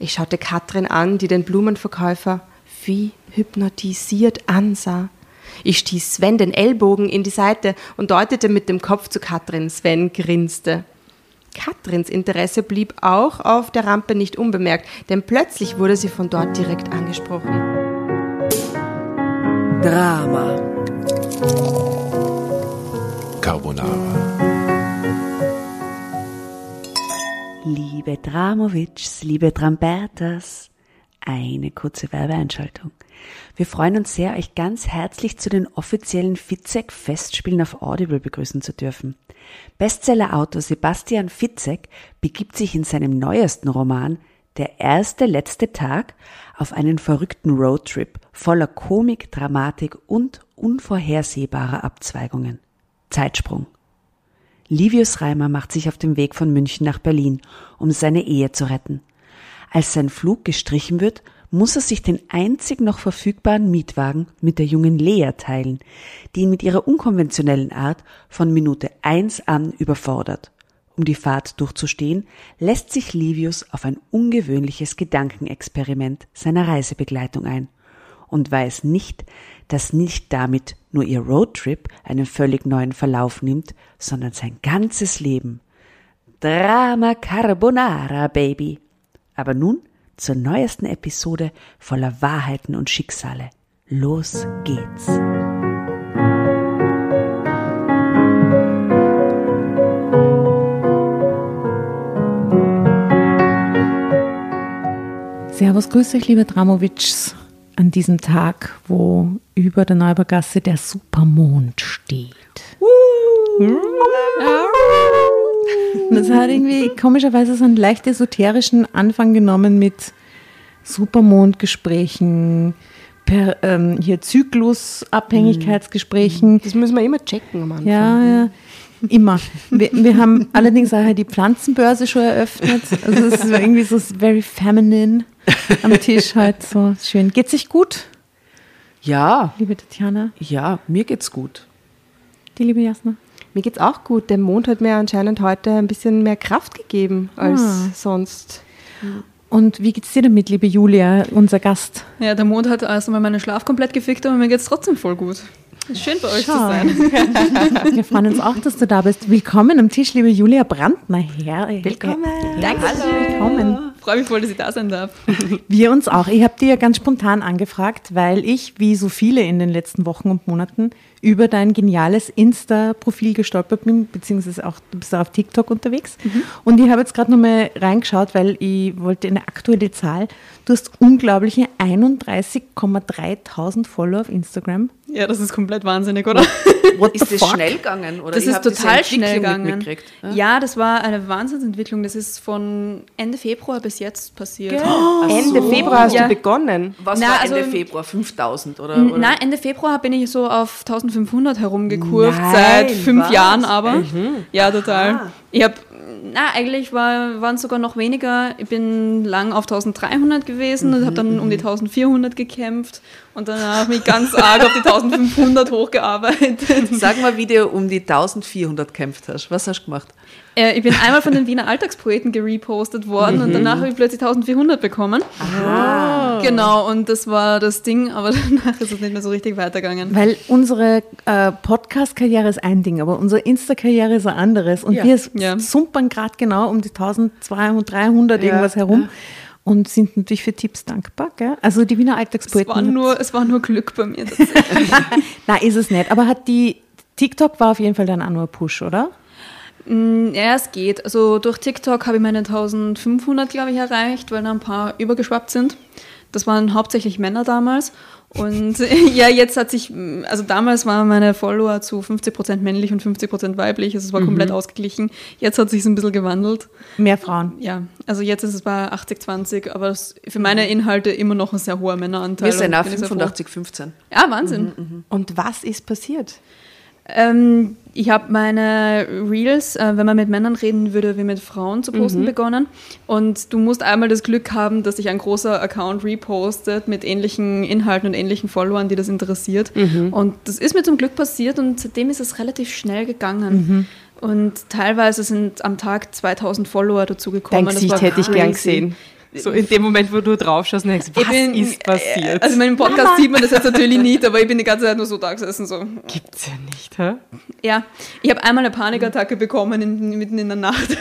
Ich schaute Katrin an, die den Blumenverkäufer wie hypnotisiert ansah. Ich stieß Sven den Ellbogen in die Seite und deutete mit dem Kopf zu Katrin. Sven grinste. Katrins Interesse blieb auch auf der Rampe nicht unbemerkt, denn plötzlich wurde sie von dort direkt angesprochen. Drama. Carbonara. Liebe Dramovics, liebe Trambertas, eine kurze Werbeeinschaltung. Wir freuen uns sehr, euch ganz herzlich zu den offiziellen Fitzek-Festspielen auf Audible begrüßen zu dürfen. Bestsellerautor Sebastian Fitzek begibt sich in seinem neuesten Roman Der erste letzte Tag auf einen verrückten Roadtrip voller Komik, Dramatik und unvorhersehbarer Abzweigungen. Zeitsprung. Livius Reimer macht sich auf den Weg von München nach Berlin, um seine Ehe zu retten. Als sein Flug gestrichen wird, muss er sich den einzig noch verfügbaren Mietwagen mit der jungen Lea teilen, die ihn mit ihrer unkonventionellen Art von Minute eins an überfordert. Um die Fahrt durchzustehen, lässt sich Livius auf ein ungewöhnliches Gedankenexperiment seiner Reisebegleitung ein und weiß nicht, dass nicht damit nur ihr Roadtrip einen völlig neuen Verlauf nimmt, sondern sein ganzes Leben. Drama Carbonara, Baby. Aber nun zur neuesten Episode voller Wahrheiten und Schicksale. Los geht's. Servus, grüß euch, liebe Dramovics, an diesem Tag, wo über der Neubergasse der Supermond steht. Das hat irgendwie komischerweise so einen leicht esoterischen Anfang genommen mit Supermondgesprächen, per, ähm, hier Zyklusabhängigkeitsgesprächen. Das müssen wir immer checken am Anfang. Ja, ja. Immer. Wir, wir haben allerdings auch die Pflanzenbörse schon eröffnet. Also es ist irgendwie so very feminine am Tisch halt so schön. Geht sich gut, Ja, liebe Tatjana? ja, mir geht's gut. Die liebe Jasna? Mir geht's auch gut. Der Mond hat mir anscheinend heute ein bisschen mehr Kraft gegeben als Ah. sonst. Und wie geht's dir damit, liebe Julia, unser Gast? Ja, der Mond hat erst einmal meinen Schlaf komplett gefickt, aber mir geht's trotzdem voll gut. Schön bei euch zu Schau. sein. Wir freuen uns auch, dass du da bist. Willkommen am Tisch, liebe Julia Brandner. Her Willkommen. Danke. Willkommen. Freue mich voll, dass ich da sein darf. Wir uns auch. Ich habe dir ja ganz spontan angefragt, weil ich, wie so viele in den letzten Wochen und Monaten, über dein geniales Insta-Profil gestolpert bin, beziehungsweise auch du bist auch auf TikTok unterwegs. Und ich habe jetzt gerade nochmal reingeschaut, weil ich wollte eine aktuelle Zahl. Du hast unglaubliche 31,3 Follower auf Instagram. Ja, das ist komplett wahnsinnig, oder? What Ist das fuck? schnell gegangen? Oder Das ist total schnell gegangen. ja? Ja, das war eine Wahnsinnsentwicklung. Das ist von Ende Februar bis jetzt passiert. Ende Februar hast Ja. du begonnen. Was Na, war also Ende im- Februar? 5000 oder? Oder? Nein, Ende Februar bin ich so auf 1500 herumgekurvt, Nein, seit fünf was? Jahren aber. Mhm. Ja, total. Ich habe, na, eigentlich war, waren es sogar noch weniger. Ich bin lang auf 1300 gewesen und habe dann um die 1400 gekämpft und danach mich ganz arg auf die 1500 hochgearbeitet. Sag mal, wie du um die 1400 kämpft hast. Was hast du gemacht? Äh, ich bin einmal von den Wiener Alltagspoeten gerepostet worden und danach habe ich plötzlich 1400 bekommen. Genau, und das war das Ding, aber danach ist es nicht mehr so richtig weitergegangen. Weil unsere äh, Podcast-Karriere ist ein Ding, aber unsere Insta-Karriere ist ein anderes. Und Ja. wir Ja. sumpern gerade genau um die 1200, 300 Ja, irgendwas herum und sind natürlich für Tipps dankbar. Gell? Also die Wiener Es Alltagspoeten. war, nur, es war nur Glück bei mir. tatsächlich. Nein, ist es nicht. Aber hat die TikTok war auf jeden Fall dann auch nur ein Push, oder? Mm, Ja, es geht. Also durch TikTok habe ich meine 1500, glaube ich, erreicht, weil da ein paar übergeschwappt sind. Das waren hauptsächlich Männer damals. Und ja, jetzt hat sich, also damals waren meine Follower zu 50% männlich und 50% weiblich. Also es war komplett ausgeglichen. Jetzt hat sich ein bisschen gewandelt. Mehr Frauen. Ja, also jetzt ist es bei 80-20, aber es für meine Inhalte immer noch ein sehr hoher Männeranteil. Wir sind und auch bin ich sehr froh. 85, 15. Ja, Wahnsinn. Und was ist passiert? Ähm, ich habe meine Reels, äh, wenn man mit Männern reden würde, wie mit Frauen zu posten begonnen. Und du musst einmal das Glück haben, dass sich ein großer Account repostet mit ähnlichen Inhalten und ähnlichen Followern, die das interessiert. Und das ist mir zum Glück passiert und seitdem ist es relativ schnell gegangen. Und teilweise sind am Tag 2000 Follower dazugekommen. Dein Das Gesicht hätte ich gern gesehen. So in dem Moment, wo du drauf schaust und denkst, was bin- ist passiert? Also in meinem Podcast sieht man das jetzt natürlich nicht, aber ich bin die ganze Zeit nur so da gesessen. So. Gibt's ja nicht, hä? Ja, ich habe einmal eine Panikattacke bekommen in, mitten in der Nacht.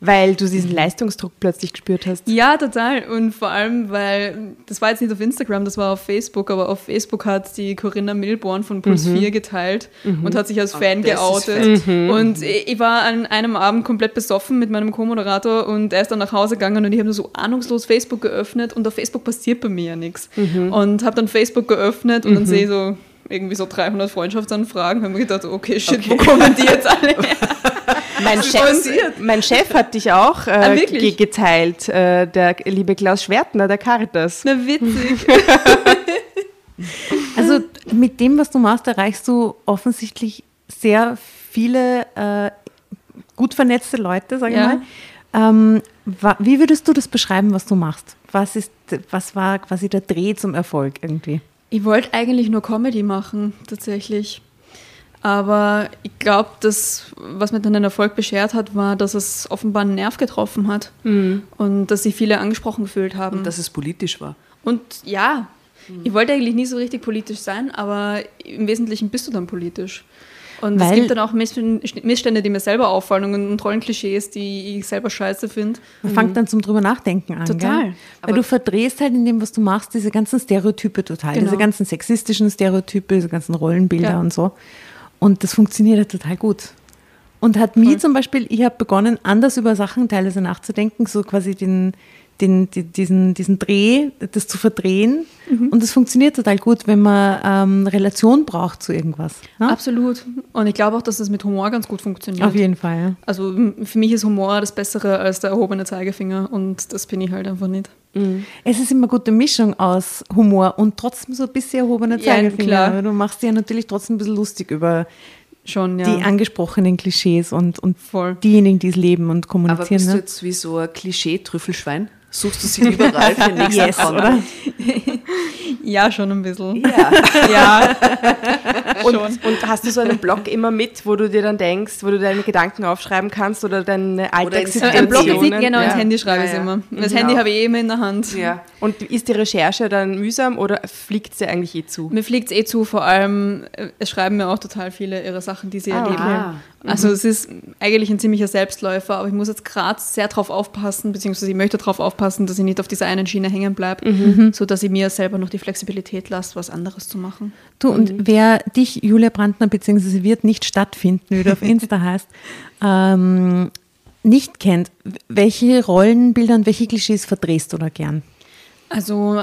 Weil du diesen Leistungsdruck plötzlich gespürt hast. Ja, total. Und vor allem, weil das war jetzt nicht auf Instagram, das war auf Facebook, aber auf Facebook hat die Corinna Milborn von Puls 4 geteilt und hat sich als Fan das ist geoutet. Und ich ich war an einem Abend komplett besoffen mit meinem Co-Moderator und er ist dann nach Hause gegangen und ich habe nur so ahnungslos Facebook geöffnet und auf Facebook passiert bei mir ja nichts. Und habe dann Facebook geöffnet und dann sehe ich so irgendwie so 300 Freundschaftsanfragen. Habe mir gedacht, okay, shit, wo kommen die jetzt alle her? Mein Chef, mein Chef hat dich auch äh, Ah, wirklich? ge geteilt, äh, der liebe Klaus Schwertner, der Caritas. Na, witzig. Also mit dem, was du machst, erreichst du offensichtlich sehr viele äh, gut vernetzte Leute, sage Ja. ich mal. Ähm, wie würdest du das beschreiben, was du machst? Was, ist, was war quasi der Dreh zum Erfolg irgendwie? Ich wollte eigentlich nur Comedy machen, tatsächlich. Aber ich glaube, das, was mir dann den Erfolg beschert hat, war, dass es offenbar einen Nerv getroffen hat. Und dass sich viele angesprochen gefühlt haben. Und dass es politisch war. Und ja, ich wollte eigentlich nie so richtig politisch sein, aber im Wesentlichen bist du dann politisch. Und es Weil- gibt dann auch Miss- Missstände, die mir selber auffallen und, Rollenklischees, die ich selber scheiße finde. Man fängt dann zum drüber nachdenken an. Total. Gell? Weil du verdrehst halt in dem, was du machst, diese ganzen Stereotype total. Genau. Diese ganzen sexistischen Stereotype, diese ganzen Rollenbilder Ja. und so. Und das funktioniert ja total gut. Und hat mir zum Beispiel, ich habe begonnen, anders über Sachen teilweise nachzudenken, so quasi den, den, die- diesen, diesen Dreh, das zu verdrehen. Mhm. Und das funktioniert total gut, wenn man ähm, Relation braucht zu irgendwas. Ne? Absolut. Und ich glaube auch, dass das mit Humor ganz gut funktioniert. Auf jeden Fall. ja. Also für mich ist Humor das Bessere als der erhobene Zeigefinger und das bin ich halt einfach nicht. Es ist immer eine gute Mischung aus Humor und trotzdem so ein bisschen erhobener Ja, Zeigefinger. klar. Aber Du machst dir ja natürlich trotzdem ein bisschen lustig über Schon, ja. die angesprochenen Klischees und, und Voll. diejenigen, die es leben und Aber kommunizieren. bist du Ne? jetzt wie so ein Klischee-Trüffelschwein? Suchst du sie überall für den nächsten Yes, Content? oder? ja, schon ein bisschen. Ja. Ja, Und, schon. und hast du so einen Blog immer mit, wo du dir dann denkst, wo du deine Gedanken aufschreiben kannst oder deine ins- Alltagssituationen? Ein Blog ist nicht genau ins Ja. Handy schreibe ich Ja, ja. immer. Das Ja. Handy habe ich eh immer in der Hand. ja. Und ist die Recherche dann mühsam oder fliegt sie eigentlich eh zu? Mir fliegt es eh zu, vor allem, äh, es schreiben mir auch total viele ihre Sachen, die sie Ah, erleben. okay. Also es ist eigentlich ein ziemlicher Selbstläufer, aber ich muss jetzt gerade sehr drauf aufpassen, beziehungsweise ich möchte darauf aufpassen, dass ich nicht auf dieser einen Schiene hängen bleibe, Mhm. sodass ich mir selber noch die Flexibilität lasse, was anderes zu machen. Du, und wer dich, Julia Brandner, beziehungsweise wird nicht stattfinden, wie du auf Insta heißt, ähm, nicht kennt, welche Rollenbilder und welche Klischees verdrehst du da gern? Also,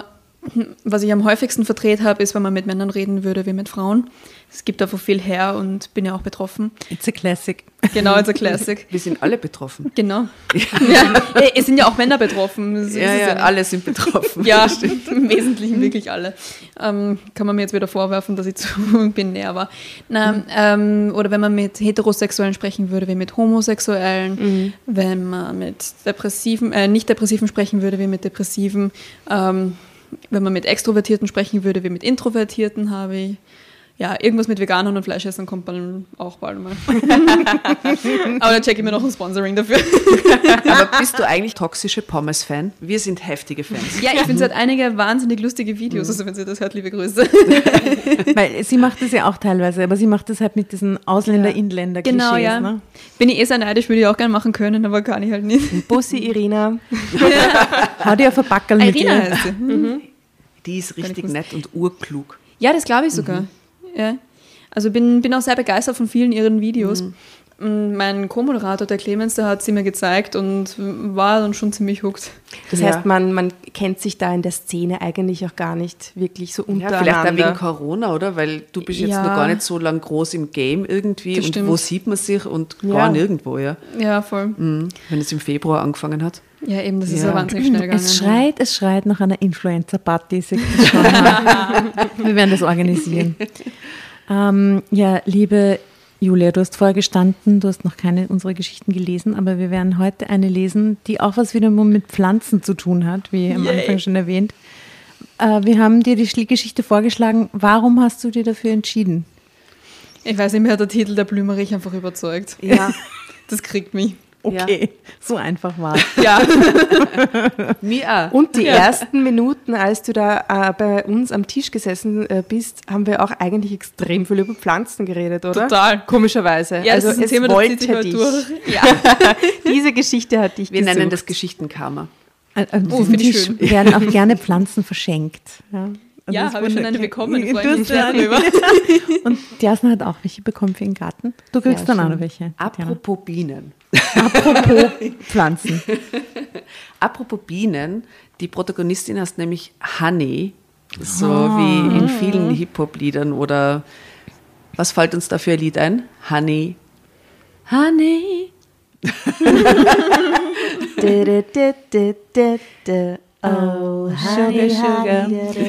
was ich am häufigsten verdreht habe, ist, wenn man mit Männern reden würde wie mit Frauen. Es gibt einfach viel her und bin ja auch betroffen. It's a classic. Genau, it's a classic. Wir sind alle betroffen. Genau. Ja, äh, es sind ja auch Männer betroffen. So Ja, es ja, alle sind betroffen. Ja, im Wesentlichen wirklich alle. Ähm, kann man mir jetzt wieder vorwerfen, dass ich zu binär war. Na, ähm, oder wenn man mit Heterosexuellen sprechen würde, wie mit Homosexuellen, wenn man mit Depressiven, äh, nicht Depressiven sprechen würde, wie mit Depressiven, ähm, wenn man mit Extrovertierten sprechen würde, wie mit Introvertierten, habe ich. Ja, irgendwas mit Veganern und Fleischessern kommt dann auch bald mal. Aber da checke ich mir noch ein Sponsoring dafür. Aber bist du eigentlich toxische Pommes-Fan? Wir sind heftige Fans. Ja, ich finde, sie hat einige wahnsinnig lustige Videos. Also, wenn sie das hört, liebe Grüße. Weil sie macht das ja auch teilweise, aber sie macht das halt mit diesen Ausländer-Inländer-Klischees. Genau, ja. Ne? Bin ich eh sehr neidisch, würde ich auch gerne machen können, aber kann ich halt nicht. Bussi, Irina. Hau dir auf ein Backerl mit Irina ihr. heißt sie. Die ist richtig nett und urklug. Ja, das glaube ich sogar. Mhm. Ja. Also bin, bin auch sehr begeistert von vielen ihren Videos. Mhm. Und Mein Co-Moderator, der Clemens, der hat sie mir gezeigt und war dann schon ziemlich hooked. Das Ja. heißt, man, man kennt sich da in der Szene eigentlich auch gar nicht wirklich so Ja, untereinander. vielleicht auch wegen Corona, oder? Weil du bist jetzt Ja. noch gar nicht so lang groß im Game irgendwie. Das und stimmt. wo sieht man sich? Und Ja. gar nirgendwo, ja. Ja, voll. Mhm. Wenn es im Februar angefangen hat. Ja, eben, das ist Ja. ja wahnsinnig schnell gegangen. Es schreit, es schreit nach einer Influencer-Party. Wir werden das organisieren. Ähm, ja, liebe Julia, du hast vorher gestanden, du hast noch keine unserer Geschichten gelesen, aber wir werden heute eine lesen, die auch was wieder mit Pflanzen zu tun hat, wie am Anfang schon erwähnt. Äh, wir haben dir die Geschichte vorgeschlagen. Warum hast du dir dafür entschieden? Ich weiß nicht, mir hat der Titel der Blümerich einfach überzeugt. Ja. Das kriegt mich. Okay, so einfach war es. Ja. Auch. Und die ersten Minuten, als du da äh, bei uns am Tisch gesessen äh, bist, haben wir auch eigentlich extrem viel über Pflanzen geredet, oder? Total. Komischerweise. Ja, das also ist ein es Thema, das wollte halt dich. durch. Ja. Diese Geschichte hat dich Wir gesucht. nennen das Geschichtenkammer. An, an Oh, diesem finde ich schön. werden auch gerne Pflanzen verschenkt. Ja, Und Ja, das habe ich schon eine bekommen. Drüber. Und die Jasna hat auch welche bekommen für den Garten. Du kriegst Ja, dann auch noch welche. Apropos Bienen. Apropos Pflanzen. Apropos Bienen, die Protagonistin heißt nämlich Honey, so wie in vielen Hip-Hop-Liedern oder was fällt uns da für ein Lied ein? Honey. Honey. Da. Oh, Sugar, Sugar.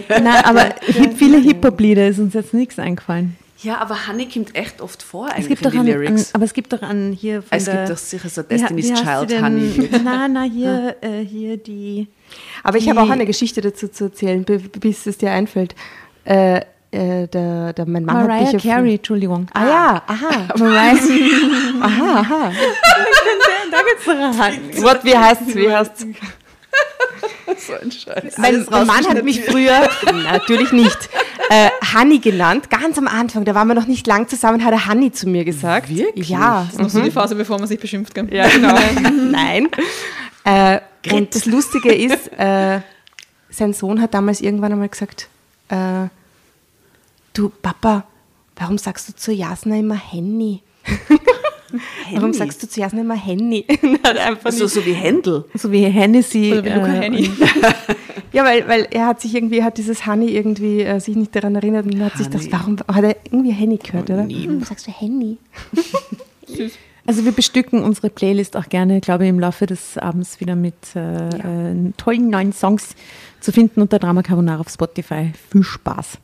Nein, aber viele Hip-Hop-Lieder ist uns jetzt nichts eingefallen. Ja, aber Honey kommt echt oft vor Es gibt doch die an, aber es gibt doch an hier von es der, gibt doch sicher so Destiny's sie Child denn? Honey. Nein, nein, hier, äh, hier die. Aber ich habe Die- auch eine Geschichte dazu zu erzählen, bi- bis es dir einfällt. Äh, äh, der, der, mein Mann hat Mariah mich ja Carey, Entschuldigung. Ah ja, aha. Mariah. aha, aha. da geht's doch an. What, wie heißt's? Wie heißt's? So ein Scheiß. Mein, mein Mann hat mich früher, natürlich nicht, äh, Honey genannt. Ganz am Anfang, da waren wir noch nicht lang zusammen, hat er Honey zu mir gesagt. Wirklich? Ja. Das ist noch so die Phase, bevor man sich beschimpft. Gell? Ja, genau. Nein. Äh, und das Lustige ist, äh, sein Sohn hat damals irgendwann einmal gesagt, äh, du Papa, warum sagst du zu Jasna immer Henny? Warum sagst du zu Jasna immer Henny? einfach so, nicht- so wie Händel. So wie Hennessy. Oder wie Luca äh, Henny. ja, weil, weil er hat sich irgendwie, hat dieses Honey irgendwie äh, sich nicht daran erinnert und hat sich das, Honey. warum, hat er irgendwie Henny gehört, oder? Warum sagst du Henny? Also wir bestücken unsere Playlist auch gerne, glaube ich, im Laufe des Abends wieder mit äh, äh, tollen neuen Songs zu finden unter Drama Carbonara auf Spotify. Viel Spaß.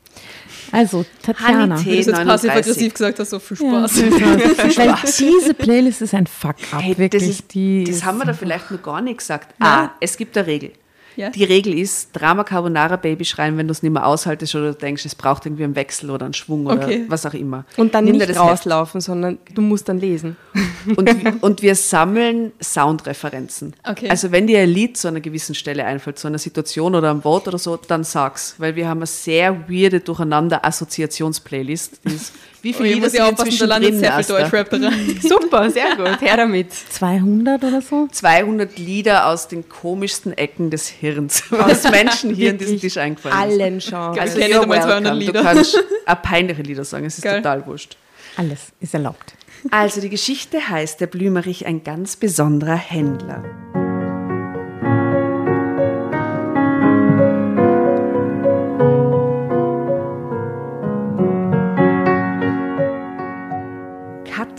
Also, Tatjana. Honey du es jetzt 39. passiv-aggressiv gesagt hast, so viel Ja, Spaß. Weil diese Playlist ist ein Fuck-up, Hey, wirklich. das ist, die das ist haben wir da vielleicht noch gar nicht gesagt. Ah, es gibt eine Regel. Ja. Die Regel ist, Drama Carbonara Baby schreien, wenn du es nicht mehr aushaltest oder du denkst, es braucht irgendwie einen Wechsel oder einen Schwung oder Okay. was auch immer. Und dann Nimm nicht das Heft. rauslaufen, sondern du musst dann lesen. Und, wir- und wir sammeln Soundreferenzen. Okay. Also wenn dir ein Lied zu einer gewissen Stelle einfällt, zu einer Situation oder einem Wort oder so, dann sag's. Weil wir haben eine sehr weirde Durcheinander-Assoziations-Playlist. Die ist- Wie viele Oh, Lieder ja sind aufpassen, da landet drin, sehr viel? Deutschrap da rein. Super, sehr gut. Her damit. 200 oder so. 200 Lieder aus den komischsten Ecken des Hirns, was Menschen hier in diesem Tisch eingefallen ist. Allen Genres. Geil. Also Ich kenne einmal 200 welcome. Lieder. Du kannst auch peinliche Lieder sagen, es ist Geil. total wurscht. Alles ist erlaubt. Also die Geschichte heißt, der Blümerich ein ganz besonderer Händler.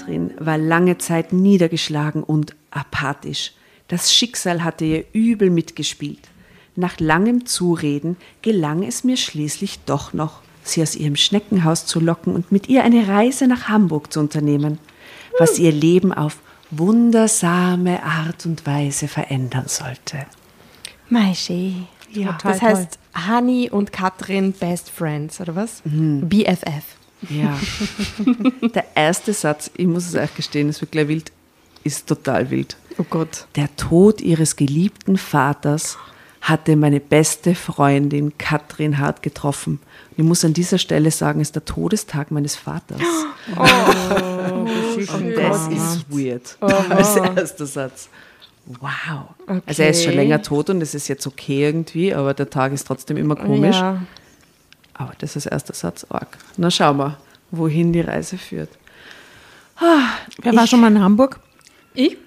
Katrin war lange Zeit niedergeschlagen und apathisch. Das Schicksal hatte ihr übel mitgespielt. Nach langem Zureden gelang es mir schließlich doch noch, sie aus ihrem Schneckenhaus zu locken und mit ihr eine Reise nach Hamburg zu unternehmen, was ihr Leben auf wundersame Art und Weise verändern sollte. Maische. Ja, das heißt Honey und Katrin Best Friends, oder was? BFF. Ja. Der erste Satz, ich muss es euch gestehen, es wird gleich wild, ist total wild. Oh Gott. Der Tod ihres geliebten Vaters hatte meine beste Freundin Katrin hart getroffen. Und ich muss an dieser Stelle sagen, es ist der Todestag meines Vaters. Und das ist weird. Als erster Satz. Wow. Also er ist schon Okay. länger tot und es ist jetzt okay irgendwie, aber der Tag ist trotzdem immer komisch. Ja. Aber das ist erster Satz arg. Na schauen wir, wohin die Reise führt. Wer war schon mal in Hamburg? Ich?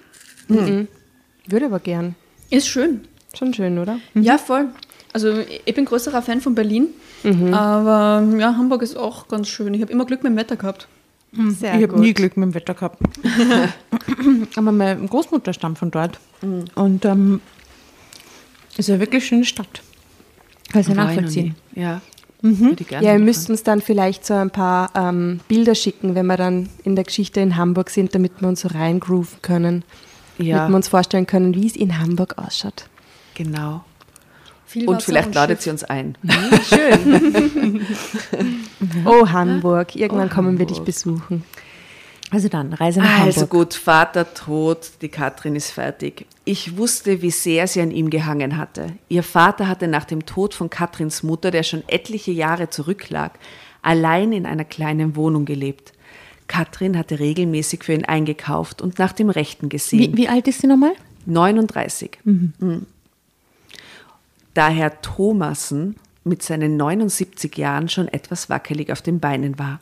Würde aber gern. Ist schön. Schon schön, oder? Ja, voll. Also ich bin größerer Fan von Berlin, aber ja, Hamburg ist auch ganz schön. Ich habe immer Glück mit dem Wetter gehabt. Sehr ich habe nie Glück mit dem Wetter gehabt. Aber meine Großmutter stammt von dort. Und ähm, ist ja wirklich eine schöne Stadt. Kann ich War ich noch nachvollziehen. Ja. Würde ich gerne Ja, ihr müsst uns dann vielleicht so ein paar ähm, Bilder schicken, wenn wir dann in der Geschichte in Hamburg sind, damit wir uns so reingrooven können. Ja. Damit wir uns vorstellen können, wie es in Hamburg ausschaut. Genau. Viel Und vielleicht ladet Schiff. sie uns ein. Oh, Hamburg. Irgendwann Oh, kommen wir dich Hamburg. besuchen. Also dann, Reise nach Also Hamburg. gut, Vater tot, die Katrin ist fertig. Ich wusste, wie sehr sie an ihm gehangen hatte. Ihr Vater hatte nach dem Tod von Katrins Mutter, der schon etliche Jahre zurücklag, allein in einer kleinen Wohnung gelebt. Katrin hatte regelmäßig für ihn eingekauft und nach dem Rechten gesehen. Wie, wie alt ist sie nochmal? 39. Mhm. Da Herr Thomassen mit seinen 79 Jahren schon etwas wackelig auf den Beinen war.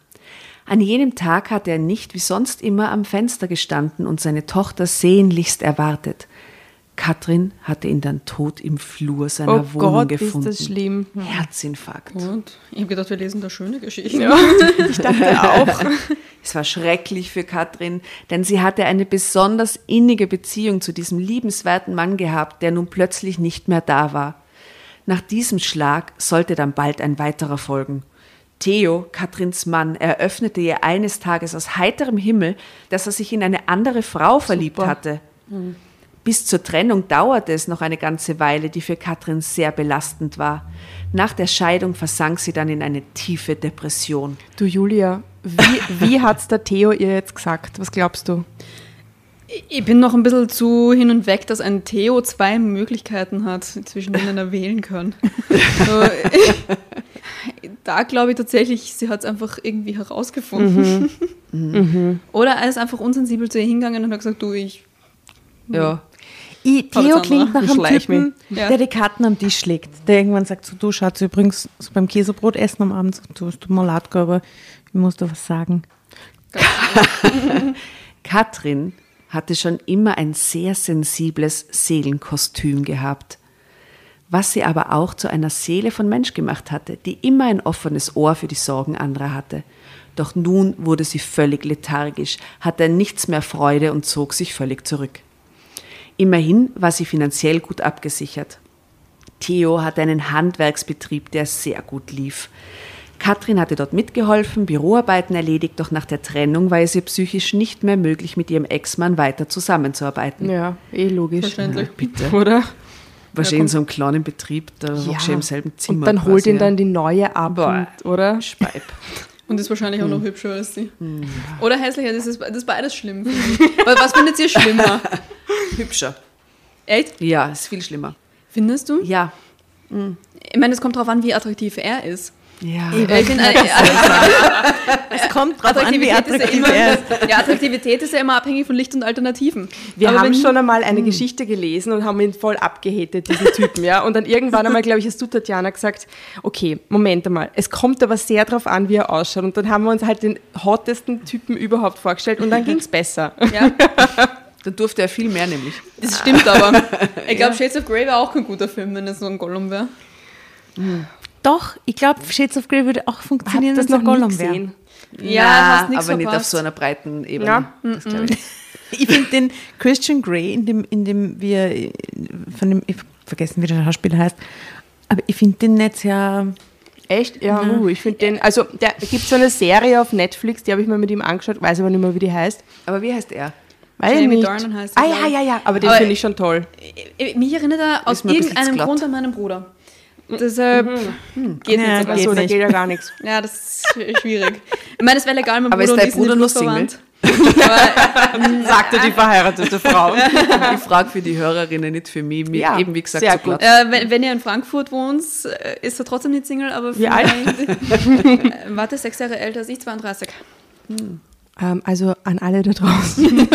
An jenem Tag hatte er nicht wie sonst immer am Fenster gestanden und seine Tochter sehnlichst erwartet. Katrin hatte ihn dann tot im Flur seiner Oh Wohnung Gott, gefunden. ist das schlimm. Herzinfarkt. Und ich habe gedacht, wir lesen da schöne Geschichten. Ich dachte auch. Es war schrecklich für Katrin, denn sie hatte eine besonders innige Beziehung zu diesem liebenswerten Mann gehabt, der nun plötzlich nicht mehr da war. Nach diesem Schlag sollte dann bald ein weiterer folgen. Theo, Katrins Mann, eröffnete ihr eines Tages aus heiterem Himmel, dass er sich in eine andere Frau verliebt hatte. Bis zur Trennung dauerte es noch eine ganze Weile, die für Katrin sehr belastend war. Nach der Scheidung versank sie dann in eine tiefe Depression. Du Julia, wie, wie hat's der Theo ihr jetzt gesagt? Was glaubst du? Ich bin noch ein bisschen zu hin und weg, dass ein Theo zwei Möglichkeiten hat, zwischen denen er wählen kann. So, da glaube ich tatsächlich, sie hat es einfach irgendwie herausgefunden. Oder er ist einfach unsensibel zu ihr hingegangen und hat gesagt, du, ich Ja. I, Aber Theo klingt nach einem Typen. Ja. der die Karten am Tisch legt. Der irgendwann sagt, so, du Schatz, übrigens so beim Käsebrot essen am Abend, du, tut mir leid, aber ich muss da was sagen. Katrin hatte schon immer ein sehr sensibles Seelenkostüm gehabt, was sie aber auch zu einer Seele von Mensch gemacht hatte, die immer ein offenes Ohr für die Sorgen anderer hatte. Doch nun wurde sie völlig lethargisch, hatte nichts mehr Freude und zog sich völlig zurück. Immerhin war sie finanziell gut abgesichert. Theo hatte einen Handwerksbetrieb, der sehr gut lief. Katrin hatte dort mitgeholfen, Büroarbeiten erledigt, doch nach der Trennung war es ihr psychisch nicht mehr möglich, mit ihrem Ex-Mann weiter zusammenzuarbeiten. Ja, eh logisch. Verständlich. Bitte. Oder? Wahrscheinlich in so einem kleinen Betrieb, da ja. du im selben Zimmer. Und dann holt quasi, ihn dann ja. die neue ab, Boah. und, oder? Speib. Und ist wahrscheinlich Hm. auch noch hübscher als sie. Oder hässlicher, das ist, das ist beides schlimm. finde ich. Weil Was findet ihr schlimmer? Hübscher. Echt? Ja, ist viel schlimmer. Findest du? Ja. Ich meine, es kommt darauf an, wie attraktiv er ist. Ja. Ich finde, äh, Es kommt drauf an, wie Attraktivität, ist ja immer, er ja, Attraktivität ist ja immer abhängig von Licht und Alternativen. Wir Aber haben wenn- schon einmal eine Geschichte gelesen und haben ihn voll abgehatet, diesen Typen, ja. Und dann irgendwann einmal, glaube ich, hast du, Tatjana, gesagt, okay, Moment einmal, es kommt aber sehr darauf an, wie er ausschaut. Und dann haben wir uns halt den hottesten Typen überhaupt vorgestellt und dann ging es besser. Ja, Da durfte er viel mehr nämlich. das stimmt aber. Ich glaube, Shades of Grey wäre auch kein guter Film, wenn es so ein Gollum wäre. Doch, ich glaube, Shades of Grey würde auch funktionieren, das wenn es noch ein Gollum wäre. gesehen. Ja, hast nichts aber nicht auf so einer breiten Ebene. Ja. Das glaub ich. Ich finde den Christian Grey, in dem, in dem wir von dem, ich vergessen, wie der Schauspieler heißt, aber ich finde den nicht sehr. Echt? Ja, uh, ich finde den, also da gibt so eine Serie auf Netflix, die habe ich mir mit ihm angeschaut, weiß aber nicht mehr, wie die heißt. Aber wie heißt er? Jamie nicht. Dornan heißt er, Ah ja, ja, ja, aber den finde ich schon toll. Ich- Mich erinnert er aus irgendeinem. Grund an meinen Bruder. Deshalb geht Ja, nicht so ganz. geht Achso, da nicht. geht ja gar nichts. Ja, das ist sch- schwierig. Ich meine, es wäre legal, mein Aber ist Bruder dein und ich sind Bruder nur Single? Aber Sagte die verheiratete Frau. Ich frage für die Hörerinnen, nicht für mich. Mir Ja, eben, wie gesagt, sehr so gut. äh, wenn, wenn ihr in Frankfurt wohnt, äh, ist er trotzdem nicht Single, aber Wie alt? vielleicht- Äh, Warte, sechs Jahre älter als ich, 32. Ähm, also an alle da draußen.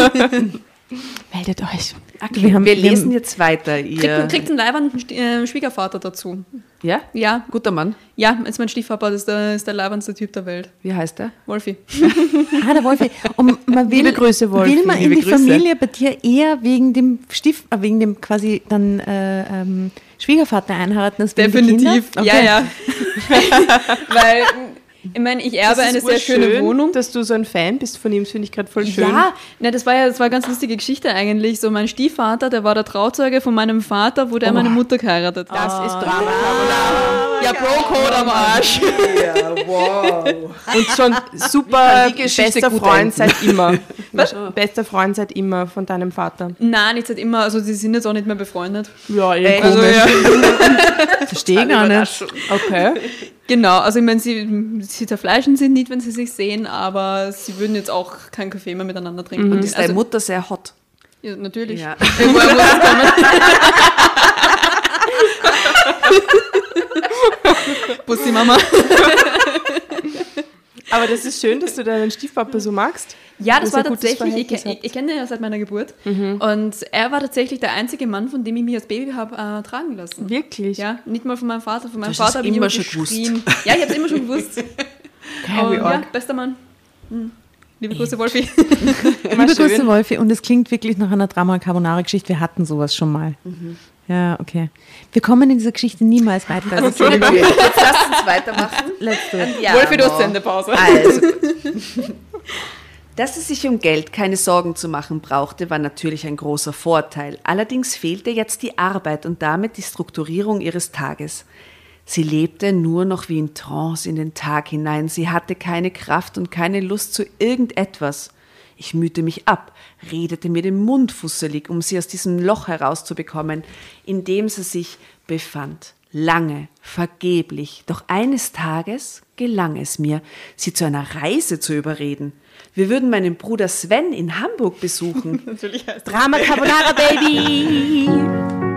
Meldet euch. Okay, wir haben- wir wir lesen haben- jetzt weiter. Kriegt, Ihr, kriegt einen leibenden Sti- äh, Schwiegervater dazu. ja? Ja, Guter Mann. ja, ist mein Stiefpapa, das ist der, ist der leibendste Typ der Welt. Wie heißt er? Wolfi. Ah, der Wolfi. Und man will, Liebe Grüße, Wolfi. Will man in Liebe die Grüße. Familie bei dir eher wegen dem Stief, äh, wegen dem quasi dann äh, ähm, Schwiegervater einheiraten als der Definitiv. Kinder? Ja, Okay. ja. Weil, ich meine, ich erbe eine sehr schöne Wohnung. Dass du so ein Fan bist von ihm, das finde ich gerade voll schön. Ja, ne, das war ja das war eine ganz lustige Geschichte eigentlich. So mein Stiefvater, der war der Trauzeuge von meinem Vater, wo der meine Mutter geheiratet hat. Das ist Drama. Ja, Bro-Code am Arsch. Und schon super bester Freund seit immer. Bester Freund seit immer von deinem Vater. Nein, nicht seit immer, also sie sind jetzt auch nicht mehr befreundet. Ja, eh Also, ja. Verstehe gar nicht. Okay. Genau, also ich meine, sie, sie zerfleischen sich nicht, wenn sie sich sehen, aber sie würden jetzt auch keinen Kaffee mehr miteinander trinken. Und ist deine also, Mutter sehr hot? ja, natürlich. Ja. Bussi Mama. Aber das ist schön, dass du deinen Stiefpapa so magst. Ja, das war tatsächlich, ich, ich, ich kenne ihn ja seit meiner Geburt. Und er war tatsächlich der einzige Mann, von dem ich mich als Baby habe äh, tragen lassen. Wirklich? Ja, nicht mal von meinem Vater. Von meinem Du hast Vater habe ich immer immer schon geschrien. Ja, ich habe es immer schon gewusst. Und, ja, bester Mann. Hm. Liebe Grüße, Wolfi. Liebe Grüße, Wolfi. Und es klingt wirklich nach einer Drama-Carbonara-Geschichte. Wir hatten sowas schon mal. Ja, okay. Wir kommen in dieser Geschichte niemals weiter. Also, Jetzt lass uns weitermachen. let's do it. Ja, Wolfi, du hast. Sendepause. Also, dass es sich um Geld keine Sorgen zu machen brauchte, war natürlich ein großer Vorteil. Allerdings fehlte jetzt die Arbeit und damit die Strukturierung ihres Tages. Sie lebte nur noch wie in Trance in den Tag hinein. Sie hatte keine Kraft und keine Lust zu irgendetwas. Ich mühte mich ab, redete mir den Mund fusselig, um sie aus diesem Loch herauszubekommen, in dem sie sich befand. Lange, vergeblich, doch eines Tages gelang es mir, sie zu einer Reise zu überreden. Wir würden meinen Bruder Sven in Hamburg besuchen. Drama Carbonara Baby!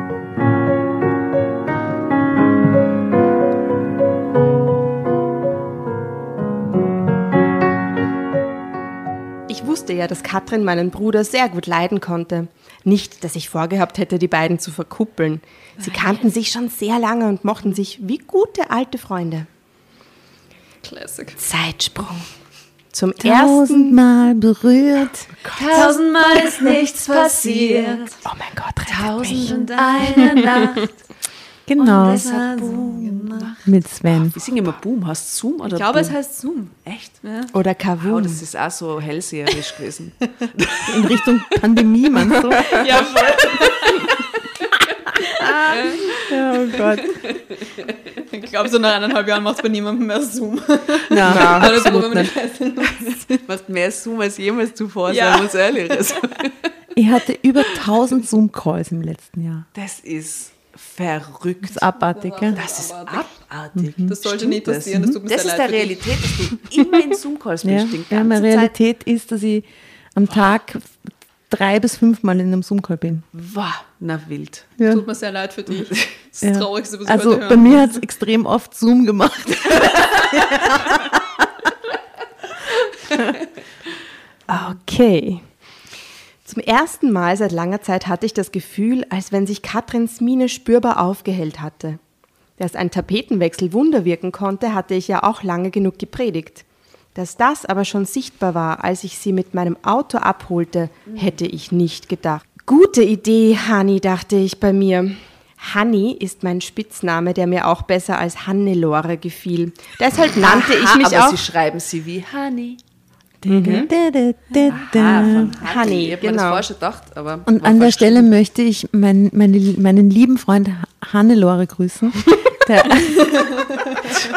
Wusste ja, dass Katrin meinen Bruder sehr gut leiden konnte. Nicht, dass ich vorgehabt hätte, die beiden zu verkuppeln. Sie kannten sich schon sehr lange und mochten sich wie gute alte Freunde. Classic. Zeitsprung. Zum ersten Tausendmal berührt. Tausendmal ist nichts passiert. Oh mein Gott, rettet mich. und eine Nacht. Genau. hat Boom gemacht. Mit Sven. Wir singen immer Boom. Hast Zoom oder Ich glaube, es Boom? heißt Zoom. Echt? Ja. Oder Oh, Kavun. das ist auch so hellseherisch gewesen. In Richtung Pandemie, meinst du? Ja, voll. Ja, oh Gott. Ich glaube, so nach eineinhalb Jahren macht es bei niemandem mehr Zoom. Na, Alles absolut nicht. Macht mehr Zoom als jemals zuvor, Ja. wir uns ehrlich. Ich hatte über 1000 Zoom-Calls im letzten Jahr. Das ist verrückt. Das ist abartig, gell? Das ist abartig. Das sollte Stimmt nicht passieren, das tut mir Das sehr ist leid der für dich. Realität, dass du immer in Zoom-Calls Ja, bist. die ja, meine ganze Zeit. Realität ist, dass ich am Tag drei bis fünfmal in einem Zoom-Call bin. Wow, na wild. Ja. Tut mir sehr leid für dich. Das ist Ja. das Traurigste, was ich Also bei mir hat es extrem oft Zoom gemacht. Okay. Zum ersten Mal seit langer Zeit hatte ich das Gefühl, als wenn sich Katrins Miene spürbar aufgehellt hatte. Dass ein Tapetenwechsel Wunder wirken konnte, hatte ich ja auch lange genug gepredigt. Dass das aber schon sichtbar war, als ich sie mit meinem Auto abholte, hätte ich nicht gedacht. Gute Idee, Hanni, dachte ich bei mir. Hanni ist mein Spitzname, der mir auch besser als Hannelore gefiel. Deshalb nannte ich mich aber auch sie schreiben sie wie Honey. Ah, von Honey. Ich habe mir das genau. vorher gedacht, aber... Und an der. Stelle möchte ich mein, meine, meinen lieben Freund Hannelore grüßen, der,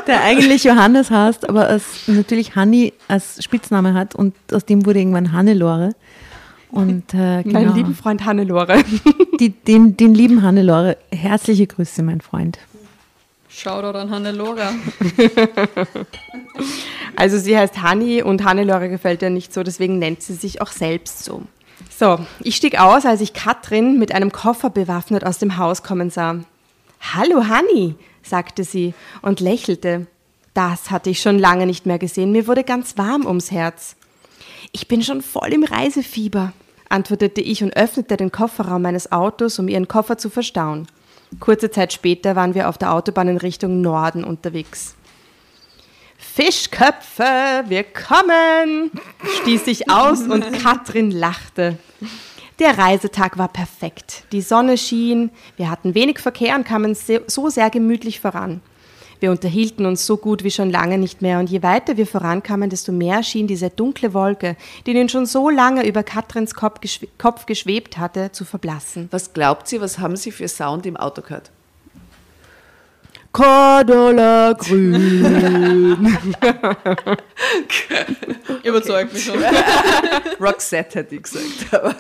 der eigentlich Johannes heißt, aber als, natürlich Hanni als Spitzname hat und aus dem wurde irgendwann Hannelore. Und äh, genau, meinen lieben Freund Hannelore. die, den, den lieben Hannelore, herzliche Grüße, mein Freund. Shoutout an Hannelora. Also sie heißt Hanni und Hannelore gefällt ihr nicht so, deswegen nennt sie sich auch selbst so. So, ich stieg aus, als ich Katrin mit einem Koffer bewaffnet aus dem Haus kommen sah. Hallo Hanni, sagte sie und lächelte. Das hatte ich schon lange nicht mehr gesehen. Mir wurde ganz warm ums Herz. Ich bin schon voll im Reisefieber, antwortete ich und öffnete den Kofferraum meines Autos, um ihren Koffer zu verstauen. Kurze Zeit später waren wir auf der Autobahn in Richtung Norden unterwegs. Fischköpfe, wir kommen, stieß ich aus und Katrin lachte. Der Reisetag war perfekt. Die Sonne schien, wir hatten wenig Verkehr und kamen so sehr gemütlich voran. Wir unterhielten uns so gut wie schon lange nicht mehr und je weiter wir vorankamen, desto mehr schien diese dunkle Wolke, die nun schon so lange über Katrins Kopf, geschwe Kopf geschwebt hatte, zu verblassen. Was glaubt sie, was haben sie für Sound im Auto gehört? Cordula grün. Überzeugt mich schon. Roxette hätte ich gesagt. Aber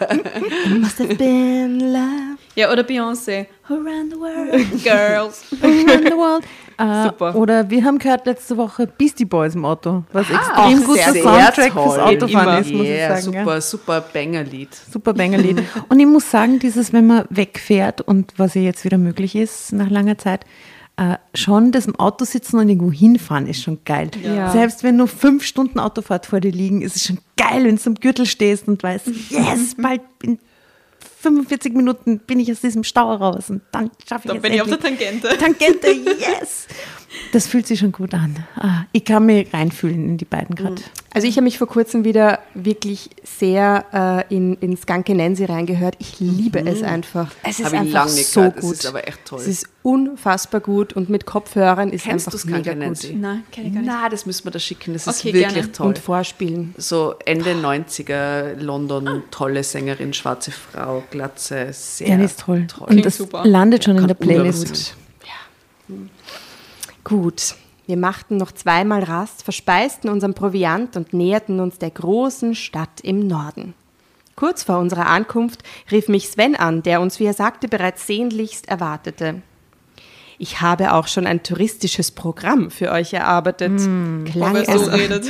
Must have been love. Ja, oder Beyoncé. Around the world, girls. Around the world. Äh, Super. Oder wir haben gehört letzte Woche Beastie Boys im Auto, was extrem auch guter sehr, Soundtrack sehr fürs toll. Autofahren Immer. ist, muss Yeah, ich sagen. super, Ja. super Bangerlied. Super Bangerlied. Und ich muss sagen, dieses, wenn man wegfährt und was ja jetzt wieder möglich ist nach langer Zeit, äh, schon das im Auto sitzen und irgendwo hinfahren ist schon geil. Ja. Selbst wenn nur fünf Stunden Autofahrt vor dir liegen, ist es schon geil, wenn du am Gürtel stehst und weißt, yes, bald in 45 Minuten bin ich aus diesem Stau raus und dann schaffe ich Dann es bin ich auf der endlich. Tangente. Tangente, yes! Das fühlt sich schon gut an. Ah, ich kann mich reinfühlen in die beiden gerade. Also ich habe mich vor kurzem wieder wirklich sehr äh, in, in Skankenensi reingehört. Ich liebe es einfach. Es ist ich einfach so gehört. gut. Es ist aber echt toll. Es ist unfassbar gut und mit Kopfhörern ist Kennst du einfach mega gut. Nein, kenn ich gar nicht. Na, das müssen wir da schicken. Das ist Okay, wirklich gerne. toll. Und vorspielen. so Ende 90er London, tolle Sängerin, schwarze Frau, Glatze, sehr Ja, ist toll. toll. Und das super. landet schon in Kann der Playlist. Urlaub Gut. Wir machten noch zweimal Rast, verspeisten unseren Proviant und näherten uns der großen Stadt im Norden. Kurz vor unserer Ankunft rief mich Sven an, der uns, wie er sagte, bereits sehnlichst erwartete. Ich habe auch schon ein touristisches Programm für euch erarbeitet. Klang Wer es, so redet.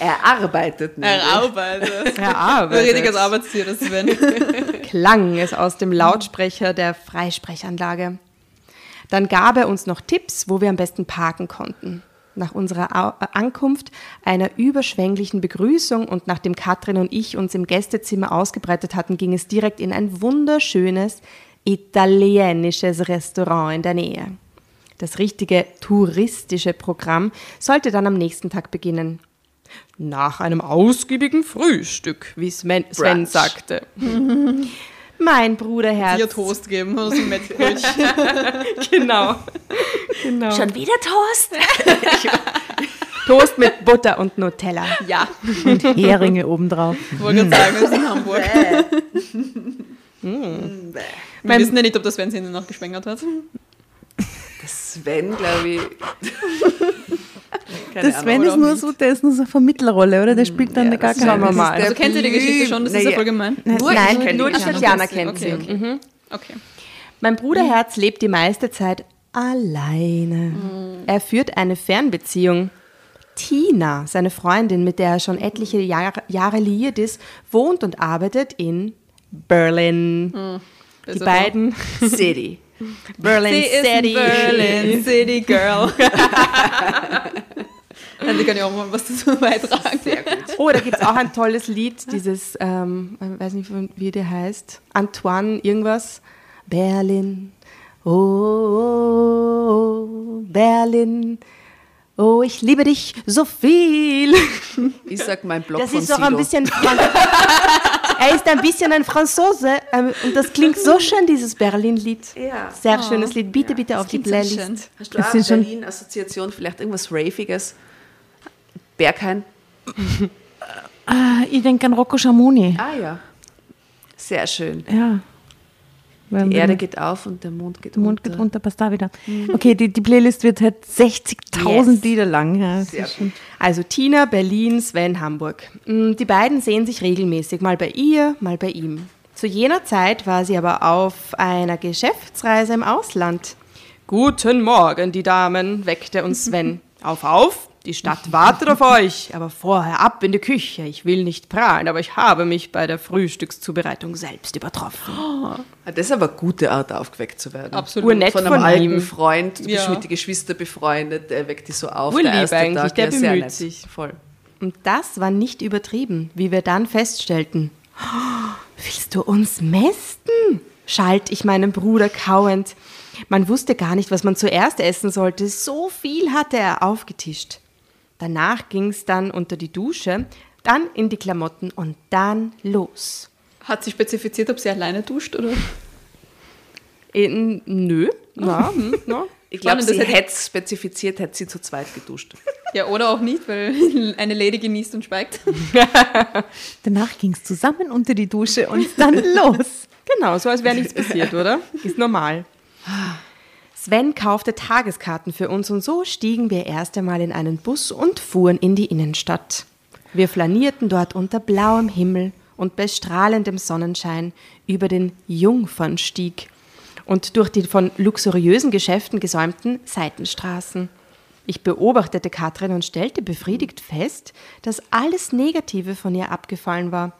Er arbeitet nicht. Er arbeitet. erarbeitet. Richtiges Arbeitstier, das Sven. klang es aus dem Lautsprecher der Freisprechanlage. Dann gab er uns noch Tipps, wo wir am besten parken konnten. Nach unserer äh, Ankunft, einer überschwänglichen Begrüßung und nachdem Katrin und ich uns im Gästezimmer ausgebreitet hatten, ging es direkt in ein wunderschönes italienisches Restaurant in der Nähe. Das richtige touristische Programm sollte dann am nächsten Tag beginnen. Nach einem ausgiebigen Frühstück, wie Sven, Sven sagte. Mein Bruderherz. Dir Toast geben oder so ein Mettbrötchen. Genau. genau. Schon wieder Toast? Toast mit Butter und Nutella. Ja, Und Heringe obendrauf. ich wollte gerade sagen, wir sind in Hamburg. Wir wissen ja nicht, ob das Sinn noch geschwängert hat. Sven, glaube ich. Keine Das Ahnung. Sven oder ist nur so, der ist nur so eine Vermittlerrolle, oder? Der spielt dann Ja, gar keine. schauen wir das mal. der Also kennt ihr die Geschichte schon? Das ist ja Naja, voll gemein. Nur Nein, ich nur die. Tatjana Okay, kennt okay, sie. okay. Mhm. Okay. Mein Bruderherz lebt die meiste Zeit alleine. Er führt eine Fernbeziehung. Tina, seine Freundin, mit der er schon etliche Jahre, Jahre liiert ist, wohnt und arbeitet in Berlin. Die Besser beiden City. Berlin Sie City. Berlin City Girl. Also ich kann ja auch mal was dazu beitragen. Sehr gut. Oh, da gibt es auch ein tolles Lied, dieses, ähm, ich weiß nicht, wie der heißt, Antoine irgendwas. Berlin, oh, oh, oh, Berlin, oh, ich liebe dich so viel. Ich sag mein Blog Das von ist doch ein bisschen, er ist ein bisschen ein Franzose ähm, und das klingt so schön, dieses Berlin-Lied. Ja. Sehr schönes Lied, bitte, bitte auf die Klingt so Playlist. Hast du Das auch schon- Berlin-Assoziation, vielleicht irgendwas Raviges? Berghain? Ah, ich denke an Rocco Schamoni. Ah ja. Sehr schön. Ja. Weil Die Erde der geht auf und der Mond geht Mond unter. geht runter, passt da wieder. Okay, die, die Playlist wird halt 60.000 Yes. Lieder lang. Ja, Also Tina, Berlin, Sven, Hamburg. Mm, Die beiden sehen sich regelmäßig, mal bei ihr, mal bei ihm. Zu jener Zeit war sie aber auf einer Geschäftsreise im Ausland. Guten Morgen, die Damen, weckte uns Sven. Auf, auf, die Stadt wartet auf euch, aber vorher ab in die Küche. Ich will nicht prahlen, aber ich habe mich bei der Frühstückszubereitung selbst übertroffen. Ah, Das ist aber eine gute Art, aufgeweckt zu werden. Absolut. Urnett Von einem von alten ihm. Freund, du bist Ja. mit den Geschwistern befreundet, der weckt dich so auf. Urlieb der erste eigentlich, Tag. der ja, sehr bemüht nett. sich. Voll. Und das war nicht übertrieben, wie wir dann feststellten. "Oh, Willst du uns mästen? schalt ich meinem Bruder kauend. Man wusste gar nicht, was man zuerst essen sollte. So viel hatte er aufgetischt. Danach ging's dann unter die Dusche, dann in die Klamotten und dann los. Hat sie spezifiziert, ob sie alleine duscht oder? Äh, n- nö, na, hm, na. Ich glaube, sie hätte es spezifiziert, hätte sie zu zweit geduscht. Ja, oder auch nicht, weil eine Lady genießt und schweigt. Danach ging es zusammen unter die Dusche und dann los. Genau, so als wäre nichts passiert, oder? Ist normal. Sven kaufte Tageskarten für uns und so stiegen wir erst einmal in einen Bus und fuhren in die Innenstadt. Wir flanierten dort unter blauem Himmel und bei strahlendem Sonnenschein über den Jungfernstieg und durch die von luxuriösen Geschäften gesäumten Seitenstraßen. Ich beobachtete Katrin und stellte befriedigt fest, dass alles Negative von ihr abgefallen war.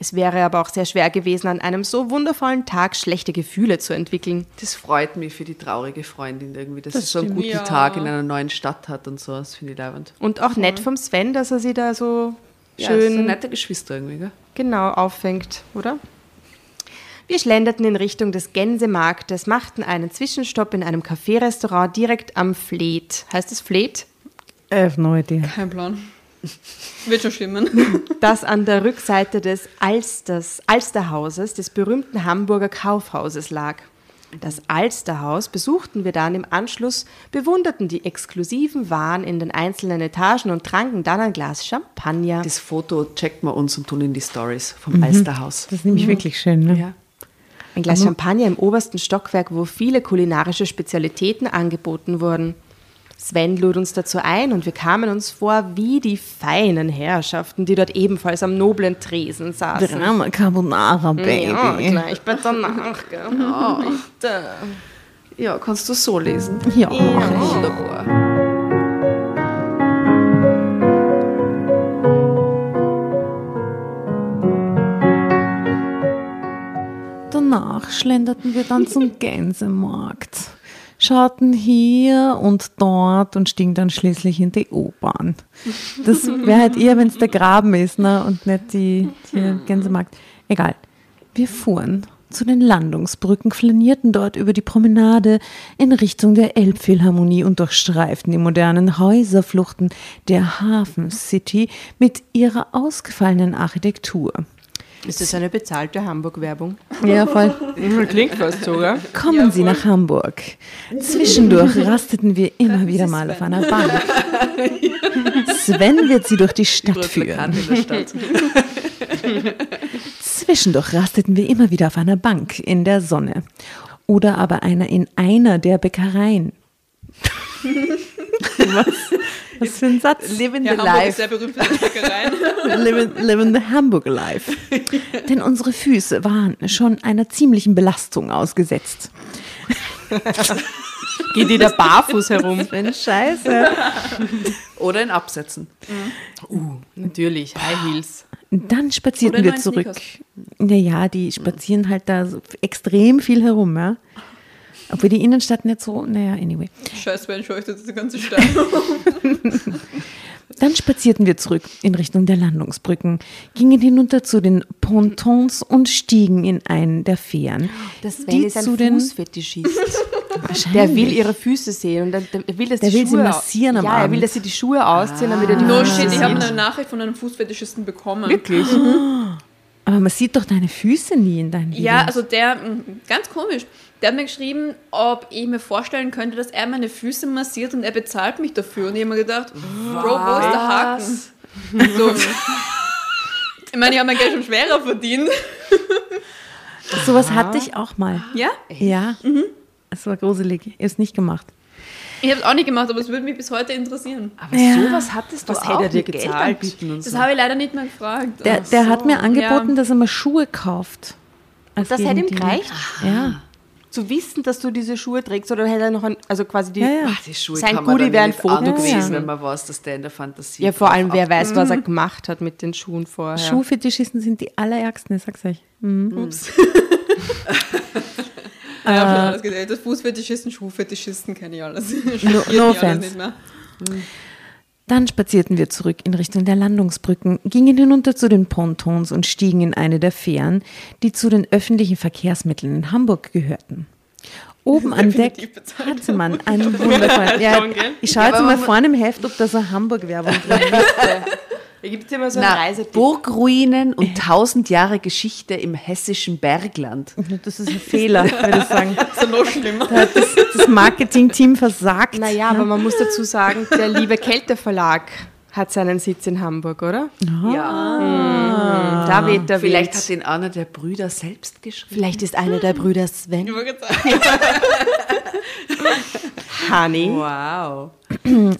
Es wäre aber auch sehr schwer gewesen, an einem so wundervollen Tag schlechte Gefühle zu entwickeln. Das freut mich für die traurige Freundin irgendwie, dass Das sie so einen guten Ja. Tag in einer neuen Stadt hat und so. Das finde ich leibend. Und auch nett vom Sven, dass er sie da so Ja, das sind schön nette Geschwister irgendwie, gell? genau auffängt, oder? Wir schlenderten in Richtung des Gänsemarktes, machten einen Zwischenstopp in einem Café-Restaurant direkt am Fleet. Heißt es Fleet? I have no idea. Kein Plan. Wird schon stimmen. Das an der Rückseite des Alsters, Alsterhauses, des berühmten Hamburger Kaufhauses lag. Das Alsterhaus besuchten wir dann im Anschluss, bewunderten die exklusiven Waren in den einzelnen Etagen und tranken dann ein Glas Champagner. Das Foto checkt man uns und tun in die Stories vom Alsterhaus. Das ist nämlich wirklich schön, ne? Ja. Ein Glas Champagner im obersten Stockwerk, wo viele kulinarische Spezialitäten angeboten wurden. Sven lud uns dazu ein und wir kamen uns vor wie die feinen Herrschaften, die dort ebenfalls am noblen Tresen saßen. Drama Carbonara, Baby. Ja, gleich bei gell? Bitte. ja, kannst du so lesen. Ja. Wunderbar. Danach schlenderten wir dann zum Gänsemarkt, schauten hier und dort und stiegen dann schließlich in die U-Bahn. Das wäre halt eher, wenn es der Graben ist ne? und nicht die, die Gänsemarkt. Egal. Wir fuhren zu den Landungsbrücken, flanierten dort über die Promenade in Richtung der Elbphilharmonie und durchstreiften die modernen Häuserfluchten der Hafen City mit ihrer ausgefallenen Architektur. Ist das eine bezahlte Hamburg-Werbung? Ja, voll. Klingt fast so, gell? Kommen Sie nach Hamburg. Zwischendurch rasteten wir immer wieder mal auf einer Bank. Sven wird sie durch die Stadt führen. Plakate in der Stadt. Zwischendurch rasteten wir immer wieder auf einer Bank in der Sonne. Oder aber einer in einer der Bäckereien. Was? Was für ein Satz? Living Ja, the Hamburg ist life. sehr berühmt für. Living, living the Hamburger Life. Denn unsere Füße waren schon einer ziemlichen Belastung ausgesetzt. Geht die da barfuß herum? Wenn Scheiße. Oder in Absätzen. Natürlich, High Heels. Dann spazierten wir zurück. Sneakers. Naja, die spazieren halt da so extrem viel herum, ja. Obwohl die Innenstadt nicht so, naja, anyway. Scheiß, wenn scheucht das ganze Stein. Dann spazierten wir zurück in Richtung der Landungsbrücken, gingen hinunter zu den Pontons und stiegen in einen der Fähren. Das Sven die ist ein zu den Fußfetischist. Der will ihre Füße sehen und dann- der will, dass Der die will sie Schuhe massieren am Ja, er will, Abend. dass sie die Schuhe ausziehen, damit er die No Füße shit, ich habe eine Nachricht von einem Fußfetischisten bekommen. Wirklich? Aber man sieht doch deine Füße nie in deinen Videos. Ja, also der, mh, ganz komisch, der hat mir geschrieben, ob ich mir vorstellen könnte, dass er meine Füße massiert und er bezahlt mich dafür. Und ich habe mir gedacht, Bro, wo ist der Haken? So. Ich meine, ich habe mein Geld schon schwerer verdient. Sowas hatte ich auch mal. Ja? Ja. Es war gruselig. Ich habe es nicht gemacht. Ich habe es auch nicht gemacht, aber es würde mich bis heute interessieren. Aber sowas hattest du Was auch hätte er dir gezahlt? anbieten und Das so. habe ich leider nicht mehr gefragt. Der, der so. hat mir angeboten, Ja. dass er mal Schuhe kauft. Als Das hätte ihm gereicht, Ja. zu wissen, dass du diese Schuhe trägst oder hätte er noch ein, also quasi die. Ja, ja. Ach, die Schuhe Sein Goodie dann wäre ein Foto gewesen. wenn man weiß, dass der in der Fantasie Ja, vor allem, wer weiß, was er gemacht hat mit den Schuhen vorher. Schuhfetischisten sind die allerärgsten, ich sag's euch. Mhm. Ups. Schon alles gesehen. Das Fußfetischisten, Schuhfetischisten kenne ich alles. No alles offense. nicht mehr. Dann spazierten wir zurück in Richtung der Landungsbrücken, gingen hinunter zu den Pontons und stiegen in eine der Fähren, die zu den öffentlichen Verkehrsmitteln in Hamburg gehörten. Oben an Deck hatte man einen wundervollen. Ja, ich schaue jetzt mal vorne im Heft, ob da so Hamburg-Werbung drin ist. Da gibt es immer so Na. Burgruinen und tausend Jahre Geschichte im hessischen Bergland. Das ist ein Fehler, würde ich sagen. Das ist ja noch schlimmer. Da hat das, das Marketing-Team versagt. Naja, aber man muss dazu sagen, der liebe Kälte Verlag hat seinen Sitz in Hamburg, oder? Ja. Da weht der Vielleicht Wind. hat ihn einer der Brüder selbst geschrieben. Vielleicht ist einer der Brüder Sven. Honey. Wow.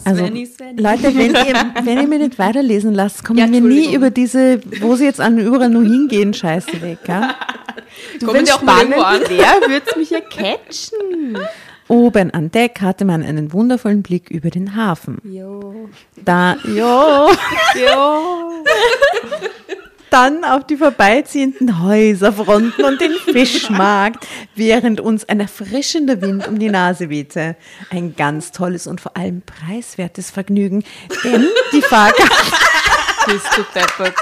Also, Svenny, Svenny. Leute, wenn ihr, wenn ihr mir nicht weiterlesen lasst, kommen Ja, wir nie über diese, wo sie jetzt an überall nur hingehen, Scheiße weg. Ja? Auch mal irgendwo an? Wer wird's mich ja catchen? Oben an Deck hatte man einen wundervollen Blick über den Hafen. Jo. Da, jo, Jo. dann auf die vorbeiziehenden Häuserfronten und den Fischmarkt, während uns ein erfrischender Wind um die Nase wehte. Ein ganz tolles und vor allem preiswertes Vergnügen, denn die Fahrkarte Bist du deppert.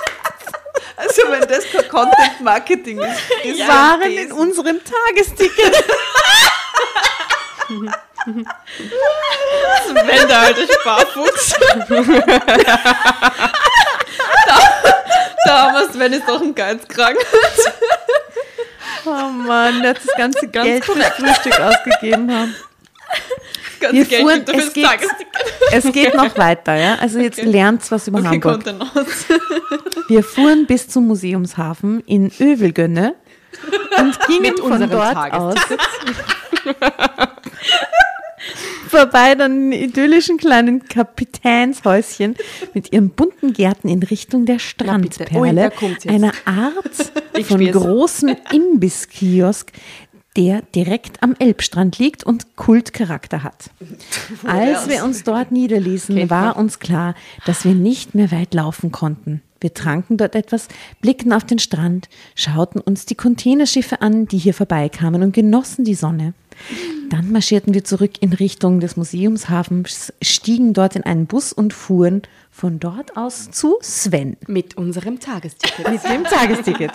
Also wenn das kein Content Marketing ist, ist waren in unserem Tagesticket. Wenn der alte Sparfuchs. da, da haben wir Sven ist doch ein Geizkrank. Oh Mann, der hat das ganze Ganz Geld fürs korrekt. Frühstück ausgegeben haben. Das ganze Wir Geld fuhren- es geht-. Es geht noch weiter, ja. Also jetzt Okay. lernt's was über Okay, Hamburg. kommt dann aus. Wir fuhren bis zum Museumshafen in Övelgönne und gingen Mit von unserem dort aus. Vorbei dann den idyllischen kleinen Kapitänshäuschen mit ihren bunten Gärten in Richtung der. Strandperle, jetzt. einer Art von großen Imbisskiosk, der direkt am Elbstrand liegt und Kultcharakter hat. Als wir uns dort niederließen, war uns klar, dass wir nicht mehr weit laufen konnten. Wir tranken dort etwas, blickten auf den Strand, schauten uns die Containerschiffe an, die hier vorbeikamen und genossen die Sonne. Dann marschierten wir zurück in Richtung des Museumshafens, stiegen dort in einen Bus und fuhren von dort aus zu Sven Mit unserem Tagesticket. mit dem Tagesticket.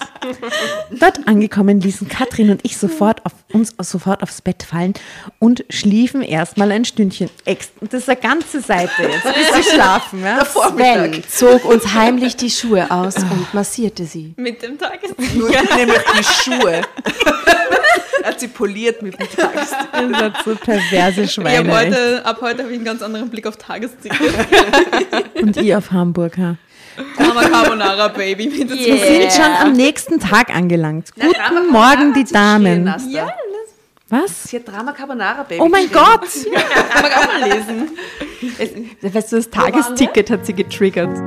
Dort angekommen ließen Katrin und ich sofort auf, uns sofort aufs Bett fallen und schliefen erstmal ein Stündchen. Ex das ist eine ganze Seite jetzt, bis wir schlafen. Ja? Sven zog uns heimlich die Schuhe aus und massierte sie. Mit dem Tagesticket. Nur nämlich die Schuhe. er hat sie poliert mit dem Tagesticket. Ihr seid so perverse Schweine. heute, ab heute habe ich einen ganz anderen Blick auf Tagesticket. Und ihr auf Hamburg. Ha? Drama Carbonara Baby. Wir sind schon am nächsten Tag angelangt. Guten Morgen, die Damen. Ja. Was? Sie hat Drama Carbonara Baby. Oh mein. Gott! Kann man auch mal lesen. Es, weißt du, das Tagesticket hat sie getriggert.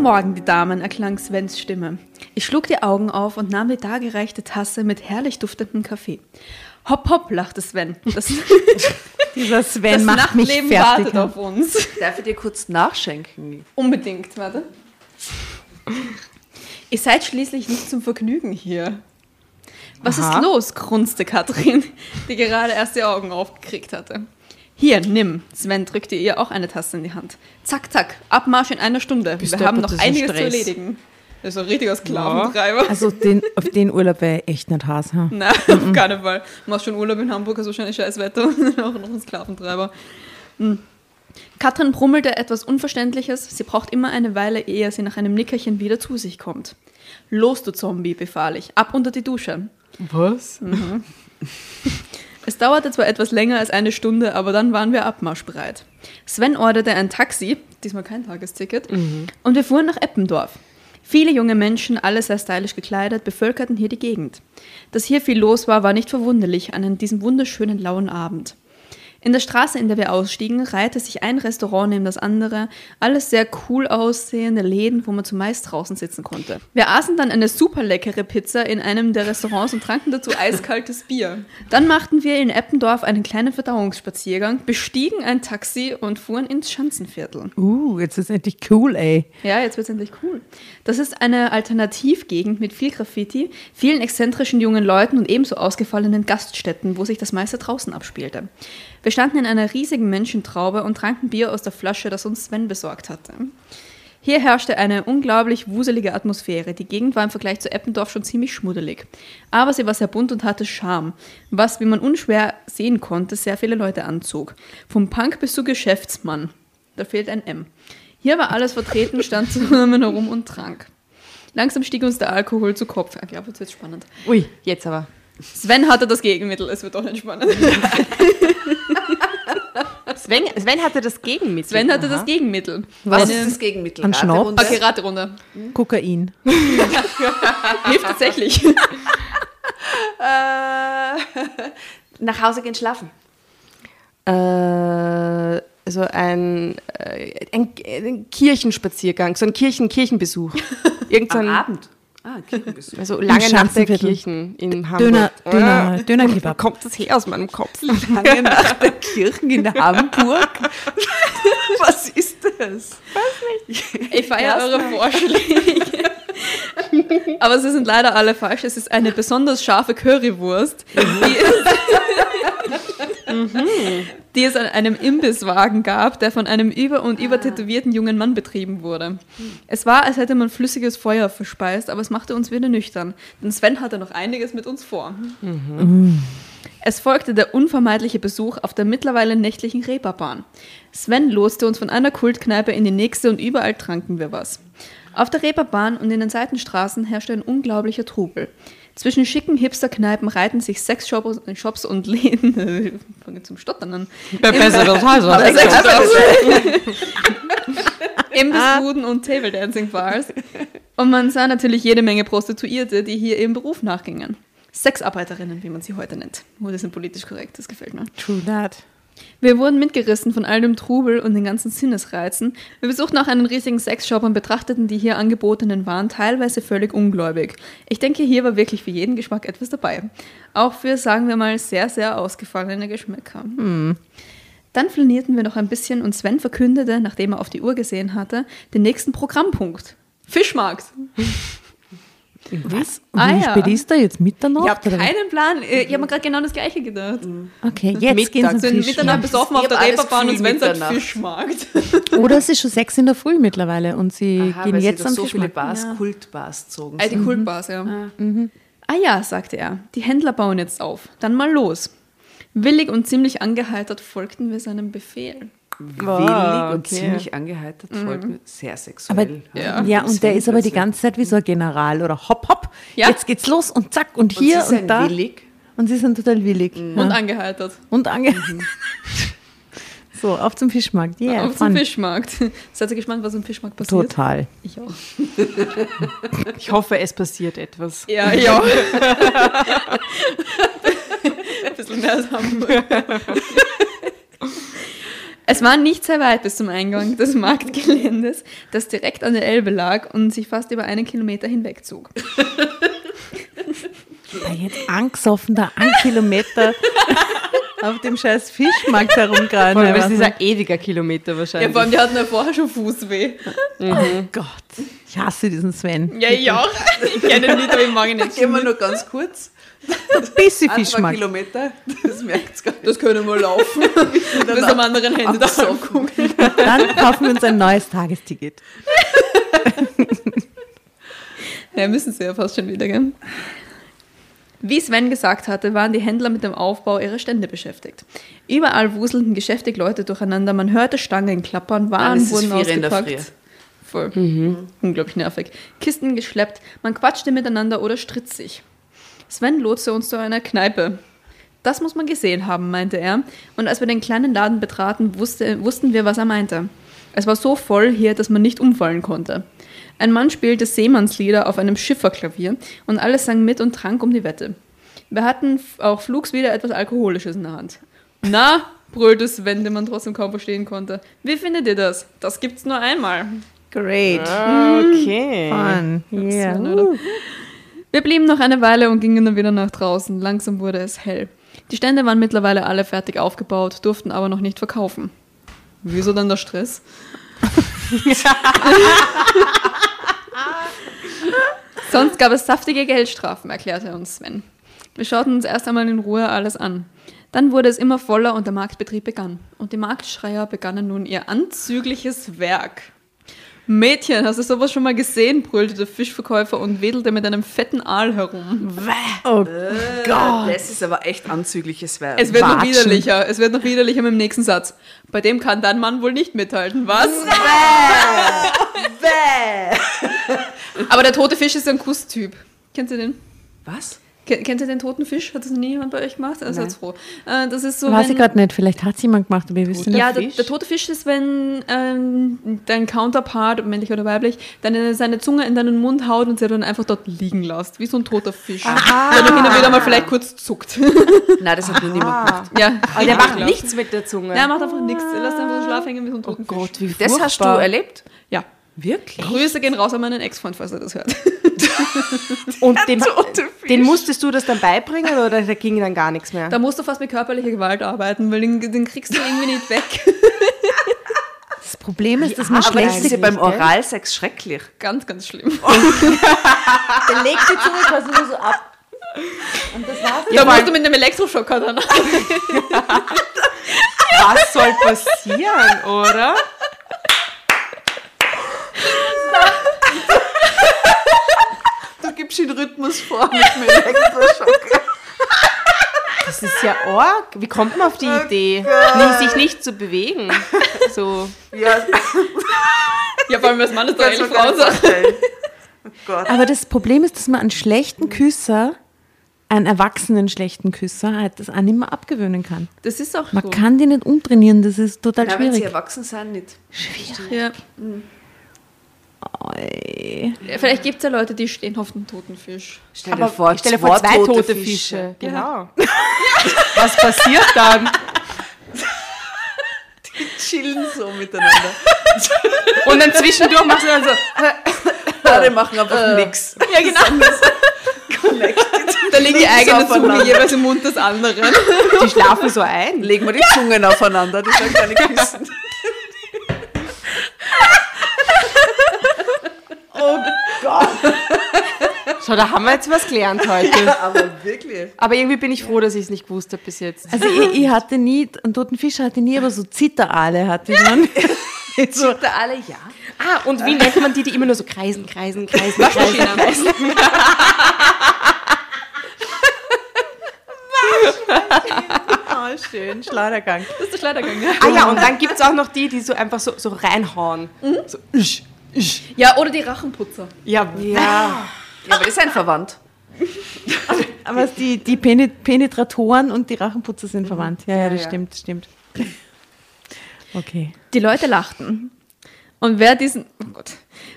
Guten Morgen, die Damen, erklang Svens Stimme. Ich schlug die Augen auf und nahm die dargereichte Tasse mit herrlich duftendem Kaffee. Hopp, hopp, lachte Sven. Das, Dieser Sven das macht mich Nachtleben fertig. wartet auf uns. Darf ich dir kurz nachschenken? Unbedingt, warte. Ihr seid schließlich nicht zum Vergnügen hier. Was Aha. ist los? grunzte Katrin, die gerade erst die Augen aufgekriegt hatte. Hier, nimm. Sven drückte ihr auch eine Tasse in die Hand. Zack, zack, Abmarsch in einer Stunde. Bist Wir haben noch einiges zu Stress. erledigen. Das ist ein richtiger Sklaventreiber. Also den, auf den Urlaub wäre ich echt nicht Hass. Ha? Nein, auf keinen Fall. Du machst schon Urlaub in Hamburg, ist wahrscheinlich scheiß Wetter und auch noch ein Sklaventreiber. Hm. Katrin brummelte etwas Unverständliches. Sie braucht immer eine Weile, ehe sie nach einem Nickerchen wieder zu sich kommt. Los, du Zombie, befahl ich. Ab unter die Dusche. Was? Es dauerte zwar etwas länger als eine Stunde, aber dann waren wir abmarschbereit. Sven orderte ein Taxi, diesmal kein Tagesticket, und wir fuhren nach Eppendorf. Viele junge Menschen, alle sehr stylisch gekleidet, bevölkerten hier die Gegend. Dass hier viel los war, war nicht verwunderlich an diesem wunderschönen lauen Abend. In der Straße, in der wir ausstiegen, reihte sich ein Restaurant neben das andere, alles sehr cool aussehende Läden, wo man zumeist draußen sitzen konnte. Wir aßen dann eine super leckere Pizza in einem der Restaurants und tranken dazu eiskaltes Bier. Dann machten wir in Eppendorf einen kleinen Verdauungsspaziergang, bestiegen ein Taxi und fuhren ins Schanzenviertel. Uh, jetzt ist endlich cool, ey. Ja, jetzt wird's endlich cool. Das ist eine Alternativgegend mit viel Graffiti, vielen exzentrischen jungen Leuten und ebenso ausgefallenen Gaststätten, wo sich das meiste draußen abspielte. Wir standen in einer riesigen Menschentraube und tranken Bier aus der Flasche, das uns Sven besorgt hatte. Hier herrschte eine unglaublich wuselige Atmosphäre. Die Gegend war im Vergleich zu Eppendorf schon ziemlich schmuddelig. Aber sie war sehr bunt und hatte Charme, was, wie man unschwer sehen konnte, sehr viele Leute anzog. Vom Punk bis zu Geschäftsmann. Da fehlt ein M. Hier war alles vertreten, stand zusammen herum und trank. Langsam stieg uns der Alkohol zu Kopf. Ich glaube, jetzt wird spannend. Ui, jetzt aber. Sven hatte das Gegenmittel, es wird doch nicht spannend. Sven, Sven hatte das Gegenmittel. Sven hatte Aha. das Gegenmittel. Was Eine- ist das Gegenmittel? Ein Schnaps? Raterunde? Okay, Raterunde. Kokain. Hilft tatsächlich. Äh, nach Hause gehen schlafen. Äh, so ein, äh, ein, ein Kirchenspaziergang, so ein Kirchen Kirchenbesuch. Irgend so Am ein, Abend. Ah, Kirchenbesuch. Also lange nach der. Kirchen in Hamburg. Döner, Ah, Döner, Wo Dönerkebab. kommt das her aus meinem Kopf? Lange nach der Kirchen in Hamburg. Was ist das? Ich feiere eure Vorschläge. Aber sie sind leider alle falsch. Es ist eine besonders scharfe Currywurst, die es, die es an einem Imbisswagen gab, der von einem über- und übertätowierten jungen Mann betrieben wurde. Es war, als hätte man flüssiges Feuer verspeist, aber es machte uns wieder nüchtern. Denn Sven hatte noch einiges mit uns vor. Es folgte der unvermeidliche Besuch auf der mittlerweile nächtlichen Reeperbahn. Sven loste uns von einer Kultkneipe in die nächste und überall tranken wir was. Auf der Reeperbahn und in den Seitenstraßen herrschte ein unglaublicher Trubel. Zwischen schicken Hipsterkneipen reihten sich sechs Shops, Shops und Läden. Ich fange zum Stottern an. Besseres Shops. Imbissbuden und Table Dancing Bars. Und man sah natürlich jede Menge Prostituierte, die hier ihrem Beruf nachgingen. Sexarbeiterinnen, wie man sie heute nennt. Oh, das sind politisch korrekt, das gefällt mir. True that. Wir wurden mitgerissen von all dem Trubel und den ganzen Sinnesreizen. Wir besuchten auch einen riesigen Sexshop und betrachteten die hier angebotenen Waren teilweise völlig ungläubig. Ich denke, hier war wirklich für jeden Geschmack etwas dabei. Auch für, sagen wir mal, sehr, sehr ausgefallene Geschmäcker. Dann flanierten wir noch ein bisschen und Sven verkündete, nachdem er auf die Uhr gesehen hatte, den nächsten Programmpunkt. Fischmarkt. Was? Und Ah, wie ja. spät ist da jetzt? Mitternacht? Ich habe keinen Plan. Äh, Ich habe mir gerade genau das Gleiche gedacht. Okay, jetzt gehen Mittag. sie Sind zum Mitternacht besoffen auf der Reeperbahn und Sven sagt Mitternacht. Fischmarkt. Oder es ist schon sechs in der Früh mittlerweile und sie Aha, gehen weil sie jetzt da am so viele Fischmarkt. Bars, Ja. Kultbars zogen. Ah, die Kultbars, ja. Ah ja, sagte er, die Händler bauen jetzt auf. Dann mal los. Willig und ziemlich angeheitert folgten wir seinem Befehl. Willig Ah, und okay. ziemlich angeheitert, folgt mir sehr Aber, sexuell. Ja. ja, und der ist aber die ganze Zeit wie so ein General oder hopp, hopp. Ja. Jetzt geht's los und zack und Und hier sie und, sind da. willig. Und sie sind total willig. Und Ja. angeheitert. Und ange. so, auf zum Fischmarkt. Yeah, auf zum fun. Fischmarkt. Seid ihr gespannt, was im Fischmarkt passiert? Total. Ich auch. Ich hoffe, es passiert etwas. Ja, ich auch. Ein bisschen mehr als Hamburg. Es war nicht sehr weit bis zum Eingang des Marktgeländes, das direkt an der Elbe lag und sich fast über einen Kilometer hinwegzog. Ja, jetzt angesoffen da einen Kilometer auf dem scheiß Fischmarkt herumgraben. Vor allem Ja, ist dieser ewiger Kilometer Ja, wahrscheinlich. vor allem, die hatten ja vorher schon Fußweh. Oh Gott, ich hasse diesen Sven. Ja, ich auch. Ich kenne ihn nicht, aber ich mag ihn nicht. Gehen wir nur ganz kurz. Ein bisschen Ein, zwei Fischmarkt. Kilometer. Das merkt gar nicht. Das können wir laufen. Bis am anderen Ende gucken. Dann kaufen wir uns ein neues Tagesticket. Ja, müssen sie ja fast schon wieder, gell? Wie Sven gesagt hatte, waren die Händler mit dem Aufbau ihrer Stände beschäftigt. Überall wuselten geschäftig Leute durcheinander, man hörte Stangen klappern, Waren Alles wurden der ausgepackt. Voll. Unglaublich nervig. Kisten geschleppt, man quatschte miteinander oder stritt sich. Sven lotste uns zu einer Kneipe. Das muss man gesehen haben, meinte er. Und als wir den kleinen Laden betraten, wusste, wussten wir, was er meinte. Es war so voll hier, dass man nicht umfallen konnte. Ein Mann spielte Seemannslieder auf einem Schifferklavier und alle sangen mit und trank um die Wette. Wir hatten auch flugs wieder etwas Alkoholisches in der Hand. Na, brüllte Sven, den man trotzdem kaum verstehen konnte. Wie findet ihr das? Das gibt's nur einmal. Great. Okay. Fun. Yeah. Wir blieben noch eine Weile und gingen dann wieder nach draußen. Langsam wurde es hell. Die Stände waren mittlerweile alle fertig aufgebaut, durften aber noch nicht verkaufen. Wieso dann der Stress? Sonst gab es saftige Geldstrafen, erklärte uns Sven. Wir schauten uns erst einmal in Ruhe alles an. Dann wurde es immer voller und der Marktbetrieb begann. Und die Marktschreier begannen nun ihr anzügliches Werk. Mädchen, hast du sowas schon mal gesehen? brüllte der Fischverkäufer und wedelte mit einem fetten Aal herum. Oh Gott. Das ist aber echt anzügliches Werk. Es wird noch Watschen. widerlicher. Es wird noch widerlicher mit dem nächsten Satz. Bei dem kann dein Mann wohl nicht mithalten, was? Aber der tote Fisch ist ein Kusstyp. Kennst du den? Was? Ken- Kennt ihr den toten Fisch? Hat das noch nie jemand bei euch gemacht? Also jetzt froh. Äh, das ist so, Weiß ich gerade nicht, vielleicht hat es jemand gemacht, aber ihr wisst nicht. ja, der, der tote Fisch ist, wenn ähm, dein Counterpart, männlich oder weiblich, deine, seine Zunge in deinen Mund haut und sie dann einfach dort liegen lässt, wie so ein toter Fisch. Der dann hin und wieder mal vielleicht kurz zuckt. Nein, das hat noch niemand gemacht. ja, Aber der macht nichts mit der Zunge. Ja, er macht einfach nichts. Er lässt einfach so Schlaf hängen wie so ein toten Fisch. Gott, wie Das hast du furchtbar. erlebt? Ja. Wirklich? Grüße gehen raus an meinen Ex-Freund, falls er das hört. Und dem, den musstest du das dann beibringen oder da ging dann gar nichts mehr? Da musst du fast mit körperlicher Gewalt arbeiten, weil den, den kriegst du irgendwie nicht weg. Das Problem ist, dass man Aber das schlecht ist ja beim? Oralsex schrecklich. Ganz, ganz schlimm. Der legt die Zunge quasi nur so ab. Und das war's. da musst du mit einem Elektroschocker dann. Was soll passieren, oder? Du gibst den Rhythmus vor mit dem Elektroschock. Das ist ja arg. Wie kommt man auf die Idee, nicht, sich nicht zu bewegen? So. Ja, Ja, vor allem als Mann ist Frauen vorstellen. Oh Gott. Aber das Problem ist, dass man einen schlechten Küsser, einen erwachsenen schlechten Küsser, halt das auch nicht mehr abgewöhnen kann. Das ist auch Man so. kann die nicht umtrainieren, das ist total Ja, wenn sie schwierig. erwachsen sind, nicht. Ja. Oi. Vielleicht gibt es ja Leute, die stehen auf den toten Fisch. Stell dir vor, ich stelle vor, zwei tote, Fische. Genau. Was passiert dann? chillen so miteinander. Und dann zwischendurch machst du dann so. Beide machen einfach nix. Ja, genau. Da liegt die Nichts eigene Zunge aufeinander. jeweils im Mund des anderen. Die schlafen so ein. Legen wir die Zungen aufeinander, die sollen keine küssen. So, da haben wir jetzt was gelernt heute. Aber wirklich. Aber irgendwie bin ich froh, dass ich es nicht gewusst habe bis jetzt. Also ich, ich hatte nie, einen toten Fisch hatte nie, aber so Zitterale hatte ich dann. so, alle ja. Ah, und wie nennt man die, die immer nur so kreisen, kreisen, kreisen, kreisen, kreisen? oh, schön, Schleudergang. Das ist der Schleudergang, ja. Ah ja, und dann gibt es auch noch die, die so einfach so, so reinhauen. So, isch, isch. Ja, oder die Rachenputzer. Ja, Ja. Ja, aber das ist ein Verwandt. Aber die, die Penet- Penetratoren und die Rachenputzer sind verwandt. Ja, ja, das ja. stimmt, das stimmt. Okay. Die Leute lachten. Und wer diesen, oh Gott.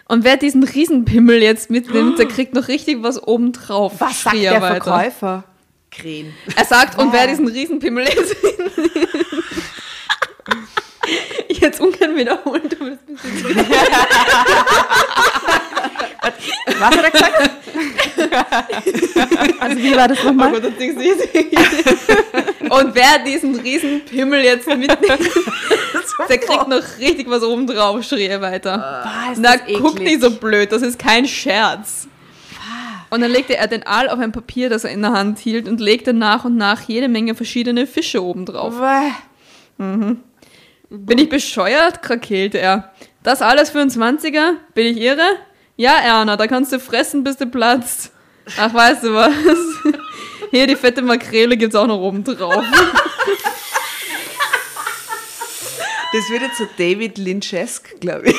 Und wer diesen Riesenpimmel jetzt mitnimmt, der kriegt noch richtig was obendrauf. was sagt der er weiter. Verkäufer? Krähen. Er sagt, und wer diesen Riesenpimmel jetzt jetzt ungern wiederholen, du bist ein bisschen Was hat er gesagt? Also wie war das Oh nochmal? Gott, das Ding ist Und wer diesen Riesenpimmel jetzt mitnimmt, der kriegt noch richtig was obendrauf, schrie er weiter. ist Na, guck eklig. nicht so blöd, das ist kein Scherz. Und dann legte er den Aal auf ein Papier, das er in der Hand hielt, und legte nach und nach jede Menge verschiedene Fische obendrauf. Bäh. Bin ich bescheuert? krakeelte er. Das alles für einen 20er? Bin ich irre? Ja, Erna, da kannst du fressen, bis du platzt. Ach, weißt du was? Hier, die fette Makrele gibt's auch noch oben drauf. Das wird jetzt so David Lynchesk, glaube ich.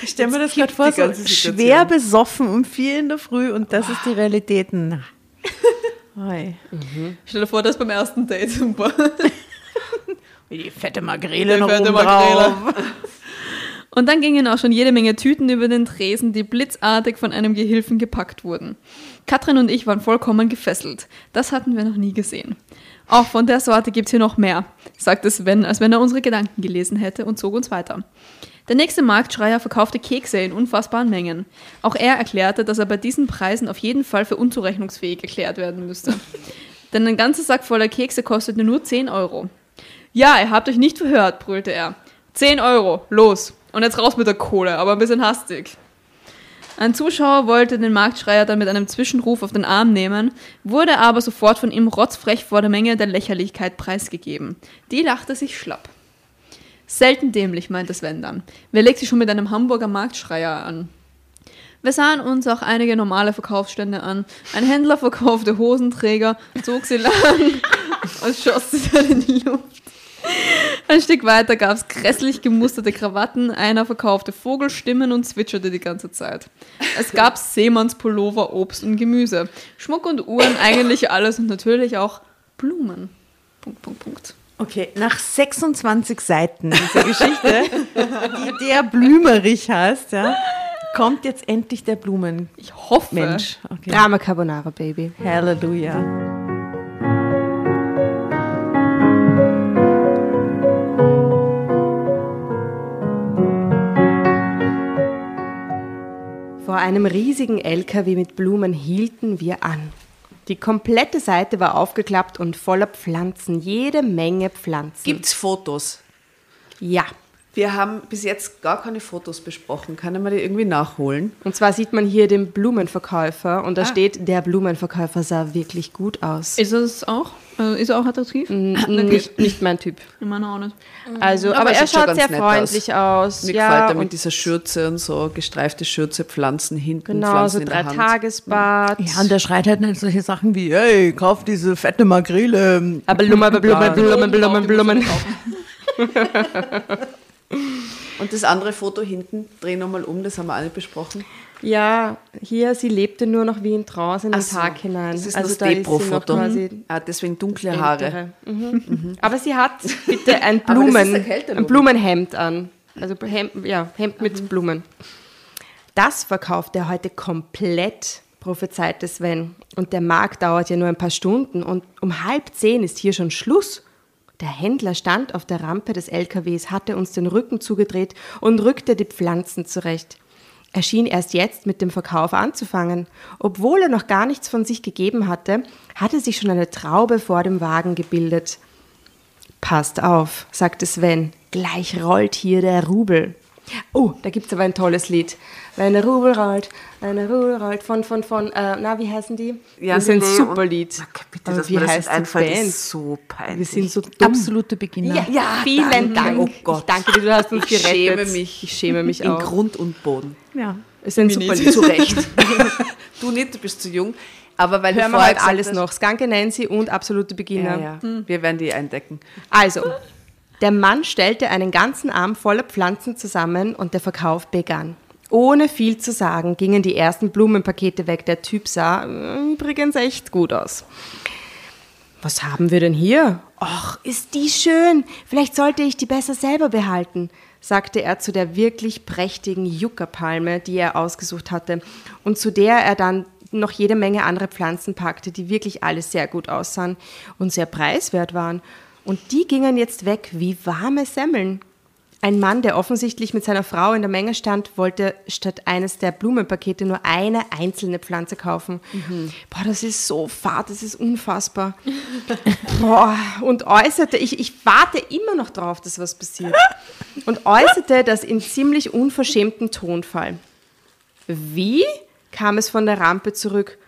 Ich stelle mir das gerade vor, so schwer besoffen um vier in der Früh und das ist die Realität. Na. Oi. Stell dir vor, das beim ersten Date. Super. Die fette Makrele Die noch fette oben Makrele. drauf. Und dann gingen auch schon jede Menge Tüten über den Tresen, die blitzartig von einem Gehilfen gepackt wurden. Katrin und ich waren vollkommen gefesselt. Das hatten wir noch nie gesehen. Auch von der Sorte gibt's hier noch mehr, sagte Sven, als wenn er unsere Gedanken gelesen hätte und zog uns weiter. Der nächste Marktschreier verkaufte Kekse in unfassbaren Mengen. Auch er erklärte, dass er bei diesen Preisen auf jeden Fall für unzurechnungsfähig erklärt werden müsste. Denn ein ganzer Sack voller Kekse kostete nur 10 Euro. Ja, ihr habt euch nicht verhört, brüllte er. 10 Euro, los. Und jetzt raus mit der Kohle, aber ein bisschen hastig. Ein Zuschauer wollte den Marktschreier dann mit einem Zwischenruf auf den Arm nehmen, wurde aber sofort von ihm rotzfrech vor der Menge der Lächerlichkeit preisgegeben. Die lachte sich schlapp. Selten dämlich, meinte Sven dann. Wer legt sich schon mit einem Hamburger Marktschreier an? Wir sahen uns auch einige normale Verkaufsstände an. Ein Händler verkaufte Hosenträger, zog sie lang und schoss sie dann in die Luft. Ein Stück weiter gab es grässlich gemusterte Krawatten, einer verkaufte Vogelstimmen und zwitscherte die ganze Zeit. Es gab Seemannspullover, Obst und Gemüse, Schmuck und Uhren, eigentlich alles und natürlich auch Blumen. Punkt, Punkt, Punkt. Okay, nach 26 Seiten dieser Geschichte, die der Blümerich heißt, ja, kommt jetzt endlich der Blumenmensch. Ich hoffe. Okay. Drama Carbonara, Baby. Halleluja. Vor einem riesigen LKW mit Blumen hielten wir an. Die komplette Seite war aufgeklappt und voller Pflanzen, jede Menge Pflanzen. Gibt's Fotos? Ja. Wir haben bis jetzt gar keine Fotos besprochen. Kann man die irgendwie nachholen? Und zwar sieht man hier den Blumenverkäufer und da Ah. steht, der Blumenverkäufer sah wirklich gut aus. Ist es auch? Äh, ist er auch attraktiv? nicht, nicht mein Typ. Ich meine auch nicht. Also, Aber aber, er schaut sehr freundlich aus. Mir ja, gefällt er mit dieser Schürze und so, gestreifte Schürze, Pflanzen hinten, Genau, Pflanzen so in der drei Hand. Tagesbad. Ja, und der schreit halt nicht solche Sachen wie, hey, kauf diese fette Makrele. aber Blumen, Blumen, Blumen, Blumen, Blumen. Und das andere Foto hinten, dreh nochmal um, das haben wir alle besprochen. Ja, hier, sie lebte nur noch wie in Trance in den so, Tag hinein. Das ist also das da Depro-Foto. quasi Ah, deswegen dunkle Haare. ältere. Mhm. Aber sie hat bitte ein Blumen, ein Blumenhemd an. Also Hemd, ja, Hemd mit Blumen. Das verkauft er heute komplett, prophezeite Sven. Und der Markt dauert ja nur ein paar Stunden und um halb zehn ist hier schon Schluss. Der Händler stand auf der Rampe des LKWs, hatte uns den Rücken zugedreht und rückte die Pflanzen zurecht. Er schien erst jetzt mit dem Verkauf anzufangen. Obwohl er noch gar nichts von sich gegeben hatte, hatte sich schon eine Traube vor dem Wagen gebildet. Passt auf, sagte Sven. Gleich rollt hier der Rubel. Oh, da gibt's aber ein tolles Lied. Wenn der Rubel rollt, wenn der Rubel rollt, von, von, von, äh, na, wie heißen die? Ja, das ist ein nee, super Lied. Okay, bitte, Aber dass wie das heißt die einfällt, Band? ist so peinlich. Wir sind so. Absolute Beginner. Ja, ja, vielen danke. Dank. Oh Gott. Ich danke dir, du hast uns Ich gerettet. schäme mich. Ich schäme mich In auch. Grund und Boden. Ja. Es ist ein super Lied. Zu Recht. du nicht, du bist zu jung. Aber weil Hören wir halt alles hast- noch. Skunky Nancy und absolute Beginner. Ja, ja. Wir werden die eindecken. Also, der Mann stellte einen ganzen Arm voller Pflanzen zusammen und der Verkauf begann. Ohne viel zu sagen gingen die ersten Blumenpakete weg. Der Typ sah äh, übrigens echt gut aus. Was haben wir denn hier? Och, ist die schön. Vielleicht sollte ich die besser selber behalten, sagte er zu der wirklich prächtigen Juckerpalme, die er ausgesucht hatte und zu der er dann noch jede Menge andere Pflanzen packte, die wirklich alle sehr gut aussahen und sehr preiswert waren. Und die gingen jetzt weg wie warme Semmeln. Ein Mann, der offensichtlich mit seiner Frau in der Menge stand, wollte statt eines der Blumenpakete nur eine einzelne Pflanze kaufen. Boah, das ist so fad, das ist unfassbar. Boah, und äußerte, ich, ich warte immer noch drauf, dass was passiert. Und äußerte das in ziemlich unverschämtem Tonfall. Wie kam es von der Rampe zurück?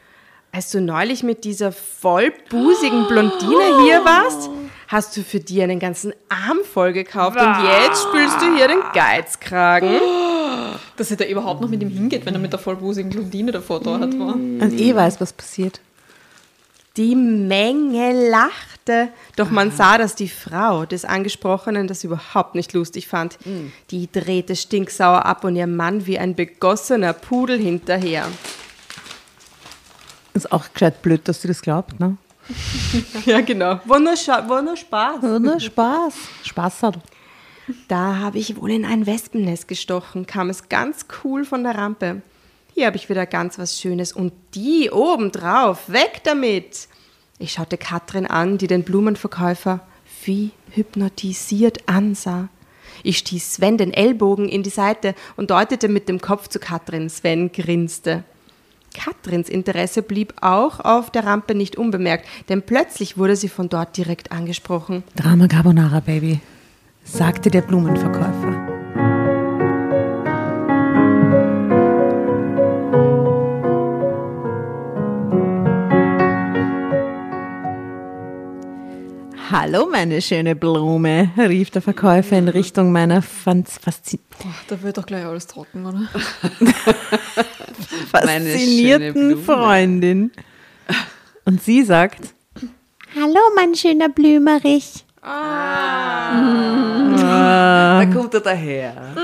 Als du neulich mit dieser vollbusigen Blondine hier warst, hast du für die einen ganzen Arm voll gekauft und jetzt spülst du hier den Geizkragen. Dass er da überhaupt noch mit ihm hingeht, wenn er mit der vollbusigen Blondine davor da hat war. Und eh weiß, was passiert. Die Menge lachte, doch man sah, dass die Frau des Angesprochenen das überhaupt nicht lustig fand. Die drehte stinksauer ab und ihr Mann wie ein begossener Pudel hinterher. Ist auch gescheit blöd, dass sie das glaubt, ne? Ja, genau. War nur, Scha nur Spaß. Oder? Spaß. Spaß hat. Da habe ich wohl in ein Wespennest gestochen, kam es ganz cool von der Rampe. Hier habe ich wieder ganz was Schönes und die obendrauf, weg damit. Ich schaute Katrin an, die den Blumenverkäufer wie hypnotisiert ansah. Ich stieß Sven den Ellbogen in die Seite und deutete mit dem Kopf zu Katrin. Sven grinste. Katrins Interesse blieb auch auf der Rampe nicht unbemerkt, denn plötzlich wurde sie von dort direkt angesprochen. Drama Carbonara, Baby, sagte der Blumenverkäufer. Hallo, meine schöne Blume, rief der Verkäufer in Richtung meiner fans- faszi Da wird doch gleich alles trocken, oder? Faszinierten. Freundin. Und sie sagt, Hallo, mein schöner Blümerich. Ah. Da kommt er daher.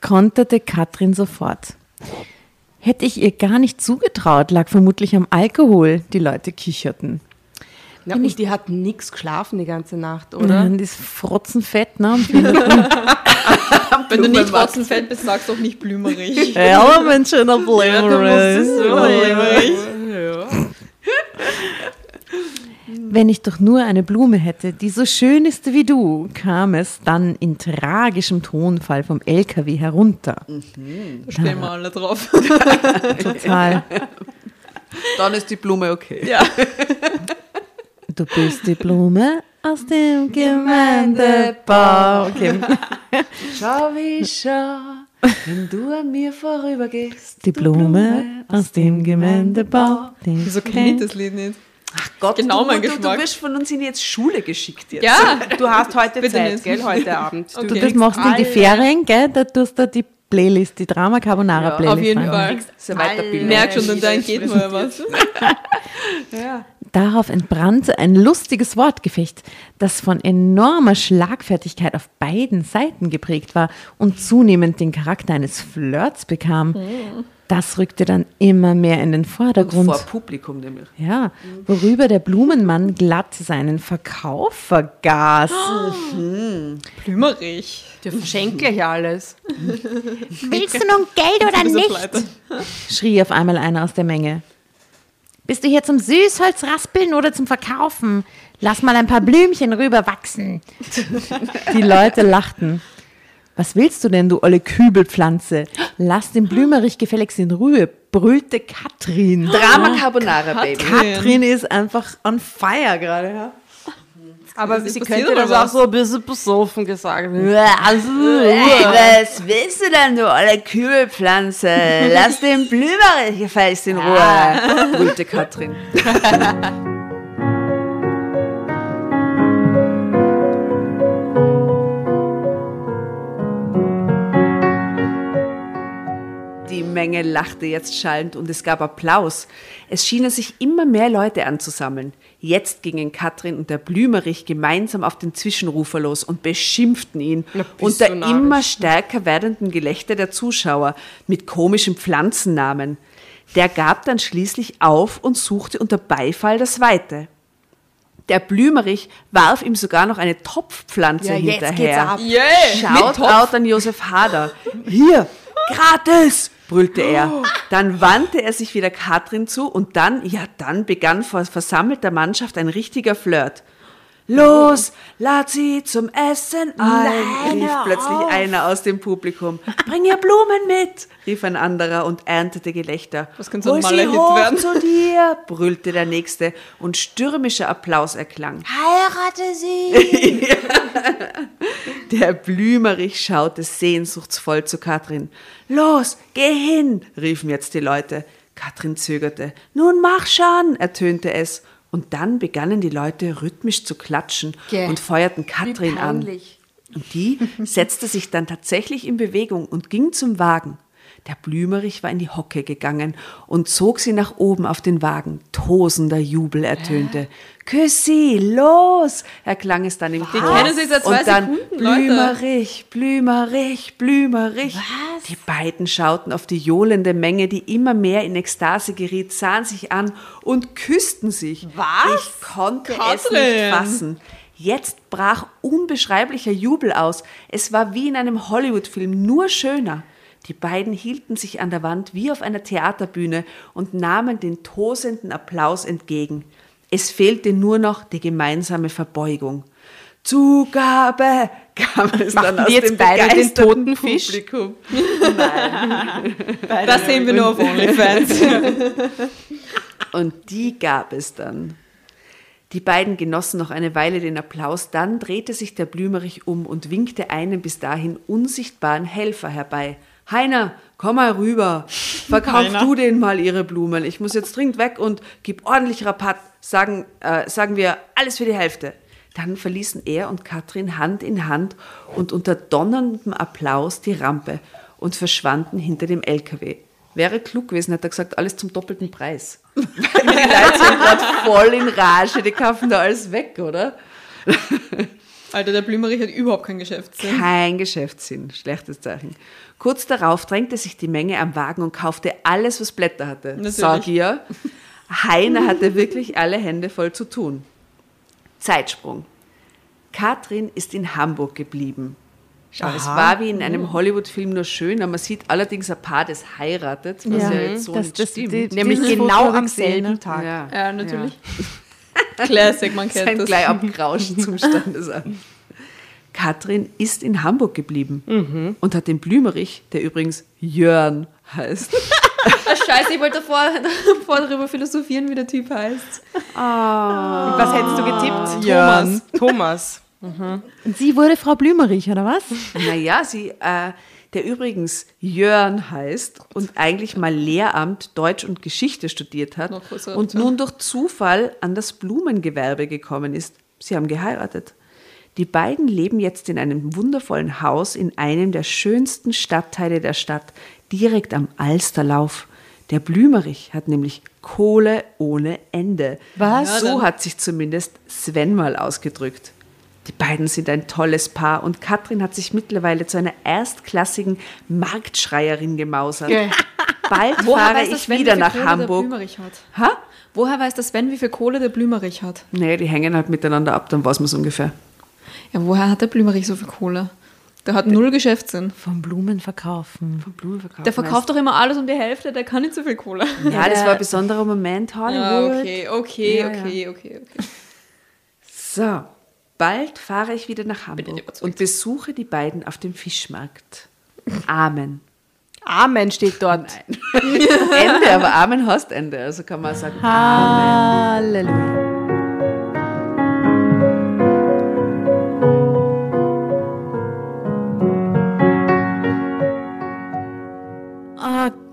konterte Katrin sofort. Hätte ich ihr gar nicht zugetraut, lag vermutlich am Alkohol. Die Leute kicherten. Ja, und die hat nix geschlafen die ganze Nacht, oder? Und das Frotzenfett, ne? Wenn du nicht rotzenfett bist, sagst du auch nicht blümerig. ja, mein schöner Blömerig. Wenn ich doch nur eine Blume hätte, die so schön ist wie du, kam es dann in tragischem Tonfall vom LKW herunter. Da stehen wir alle drauf. Total. Dann ist die Blume okay. Ja. Du bist die Blume aus dem Gemeindebau. Okay. Schau, wie ich schau, wenn du an mir vorübergehst. Die Blume aus dem Gemeindebau. Wieso kenne ich das Lied nicht? Ach Gott, Genau du, mein du, du bist von uns in jetzt Schule geschickt jetzt. Ja, Du hast heute Bitte Zeit, gell, heute Abend. Du das machst in die Ferien, gell? Da tust du die Playlist, die Drama Carbonara Ja, Playlist. auf jeden. Fall. Eine Weiterbildung. Merk schon, dann dein geht mal was. Darauf entbrannte ein lustiges Wortgefecht, das von enormer Schlagfertigkeit auf beiden Seiten geprägt war und zunehmend den Charakter eines Flirts bekam. Das rückte dann immer mehr in den Vordergrund. Vor Publikum nämlich. Ja, worüber der Blumenmann glatt seinen Verkauf vergaß. Blümerig. Die verschenkt gleich alles. Willst du nun Geld oder pleite? schrie auf einmal einer aus der Menge. Bist du hier zum Süßholzraspeln oder zum Verkaufen? Lass mal ein paar Blümchen rüber wachsen. Die Leute lachten. Was willst du denn, du olle Kübelpflanze? Lass den Blümerich gefälligst in Ruhe, brüllte Katrin. Drama Carbonara, Baby. Katrin ist einfach on fire gerade. Ja? Aber sie könnte das auch so ein bisschen besoffen gesagt. was willst du denn, du olle Kübelpflanze? Lass den Blümerich gefälligst in Ruhe, brüllte Katrin. Die Menge lachte jetzt schallend und es gab Applaus. Es schienen sich immer mehr Leute anzusammeln. Jetzt gingen Katrin und der Blümerich gemeinsam auf den Zwischenrufer los und beschimpften ihn unter immer stärker werdenden Gelächter der Zuschauer mit komischen Pflanzennamen. Der gab dann schließlich auf und suchte unter Beifall das Weite. Der Blümerich warf ihm sogar noch eine Topfpflanze Ja, jetzt hinterher. geht's ab. Yeah. Schaut out an Josef Hader. Hier, gratis, brüllte er. Dann wandte er sich wieder Katrin zu und dann, ja, dann begann vor versammelter Mannschaft ein richtiger Flirt. Los, lad sie zum Essen ein, rief plötzlich einer aus dem Publikum. Bring ihr Blumen mit, rief ein anderer und erntete Gelächter. Das könnte so ein Hol sie Maler-Hit hoch werden. zu dir, brüllte der Nächste und stürmischer Applaus erklang. Heirate sie! Der Blümerich schaute sehnsuchtsvoll zu Katrin. Los, geh hin, riefen jetzt die Leute. Katrin zögerte. Nun mach schon, ertönte es. Und dann begannen die Leute rhythmisch zu klatschen Gäh, und feuerten Katrin an. Und die setzte sich dann tatsächlich in Bewegung und ging zum Wagen. Der Blümerich war in die Hocke gegangen und zog sie nach oben auf den Wagen. Tosender Jubel ertönte. Küss sie, los! erklang es dann im Die Chor. kennen seit zwei Und dann Sekunden. Blümerich, Blümerich, Blümerich. Die beiden schauten auf die johlende Menge, die immer mehr in Ekstase geriet, sahen sich an und küssten sich. Was? Ich konnte es Katrin. nicht fassen. Jetzt brach unbeschreiblicher Jubel aus. Es war wie in einem Hollywood-Film, nur schöner. Die beiden hielten sich an der Wand wie auf einer Theaterbühne und nahmen den tosenden Applaus entgegen. Es fehlte nur noch die gemeinsame Verbeugung. Zugabe kam es dann Machen aus die jetzt dem beide den toten Fisch? Publikum. Das sehen wir nur auf OnlyFans. Und die gab es dann. Die beiden genossen noch eine Weile den Applaus, dann drehte sich der Blümerich um und winkte einen bis dahin unsichtbaren Helfer herbei. Heiner, komm mal rüber. Verkauf Heiner. du denen mal ihre Blumen. Ich muss jetzt dringend weg und gib ordentlich Rabatt. Sagen, äh, sagen wir alles für die Hälfte. Dann verließen er und Katrin Hand in Hand und unter donnerndem Applaus die Rampe und verschwanden hinter dem LKW. Wäre klug gewesen, hat er gesagt, alles zum doppelten Preis. die Leute sind gerade voll in Rage, die kaufen da alles weg, oder? Alter, der Blümerich hat überhaupt keinen Geschäftssinn. Kein Geschäftssinn, schlechtes Zeichen. Kurz darauf drängte sich die Menge am Wagen und kaufte alles, was Blätter hatte. Sag ihr, Heiner hatte wirklich alle Hände voll zu tun. Zeitsprung. Katrin ist in Hamburg geblieben. Schau, es war wie in einem Hollywood-Film nur schön, aber man sieht allerdings ein Paar, das heiratet, was ja, jetzt so das- nicht das- stimmt. die- Nämlich genau am selben? Tag. ja. Ja, natürlich. Classic, man kennt fängt das. gleich abgerauscht zum Standesamt. Katrin ist in Hamburg geblieben und hat den Blümerich, der übrigens Jörn heißt, Ah, scheiße, ich wollte davor, davor darüber philosophieren, wie der Typ heißt. Was hättest du getippt? Jörn. Thomas. Und sie wurde Frau Blümerich, oder was? Naja, sie, äh, der übrigens Jörn heißt und eigentlich mal Lehramt Deutsch und Geschichte studiert hat und nun durch Zufall an das Blumengewerbe gekommen ist. Sie haben geheiratet. Die beiden leben jetzt in einem wundervollen Haus in einem der schönsten Stadtteile der Stadt, direkt am Alsterlauf. Der Blümerich hat nämlich Kohle ohne Ende. Was? So hat sich zumindest Sven mal ausgedrückt. Die beiden sind ein tolles Paar und Katrin hat sich mittlerweile zu einer erstklassigen Marktschreierin gemausert. Bald Woher fahre weiß der ich Sven, wieder wie viel nach Kohle Der Hamburg. Blümerich hat? Ha? Woher weiß der Sven, wie viel Kohle der Blümerich hat? Nee, die hängen halt miteinander ab, dann weiß man es ungefähr. Ja, woher hat der Blümerich so viel Kohle? Der hat null Geschäftssinn. Vom Blumen verkaufen. Blumenverkauf. Der verkauft doch immer alles um die Hälfte, der kann nicht so viel Kohle. Ja, das war ein besonderer Moment, Hollywood. Ja, okay, okay, Ja, okay, okay, okay. So, bald fahre ich wieder nach Hamburg und besuche die beiden auf dem Fischmarkt. Amen. Amen steht dort. Ende, aber Amen heißt Ende, also kann man sagen Halleluja.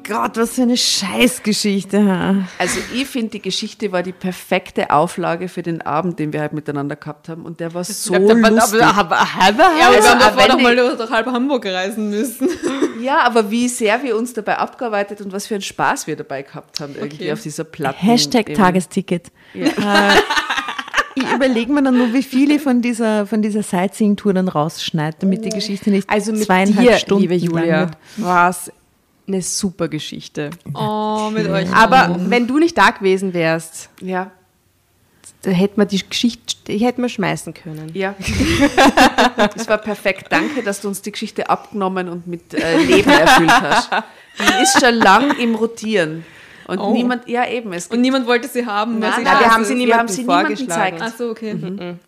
Gott, was für eine Scheißgeschichte. Also ich finde, die Geschichte war die perfekte Auflage für den Abend, den wir halt miteinander gehabt haben. Und der war so lustig. Ja, aber Also, wir haben davor die- mal durch, halb Hamburg reisen müssen. Ja, aber wie sehr wir uns dabei abgearbeitet und was für einen Spaß wir dabei gehabt haben, irgendwie Okay. auf dieser Platte. Hashtag Tagesticket. Äh, ich überlege mir dann nur, wie viele von dieser, von dieser Sightseeing-Tour dann rausschneidet, damit die Geschichte nicht Also mit zweieinhalb dir, Stunden liebe Julia, wird. war es eine super Geschichte. Oh, mit euch. Aber wenn du nicht da gewesen wärst, Ja, da hätte man die Geschichte, die hätten wir schmeißen können. ja. Es war perfekt. Danke, dass du uns die Geschichte abgenommen und mit äh, Leben erfüllt hast. Die ist schon lang im Rotieren. Und Oh. niemand, ja eben, es Und niemand wollte sie haben. weil Nein, sie nein, wir haben sie wir niemandem haben sie niemandem vorgeschlagen. gezeigt. Ach so, okay.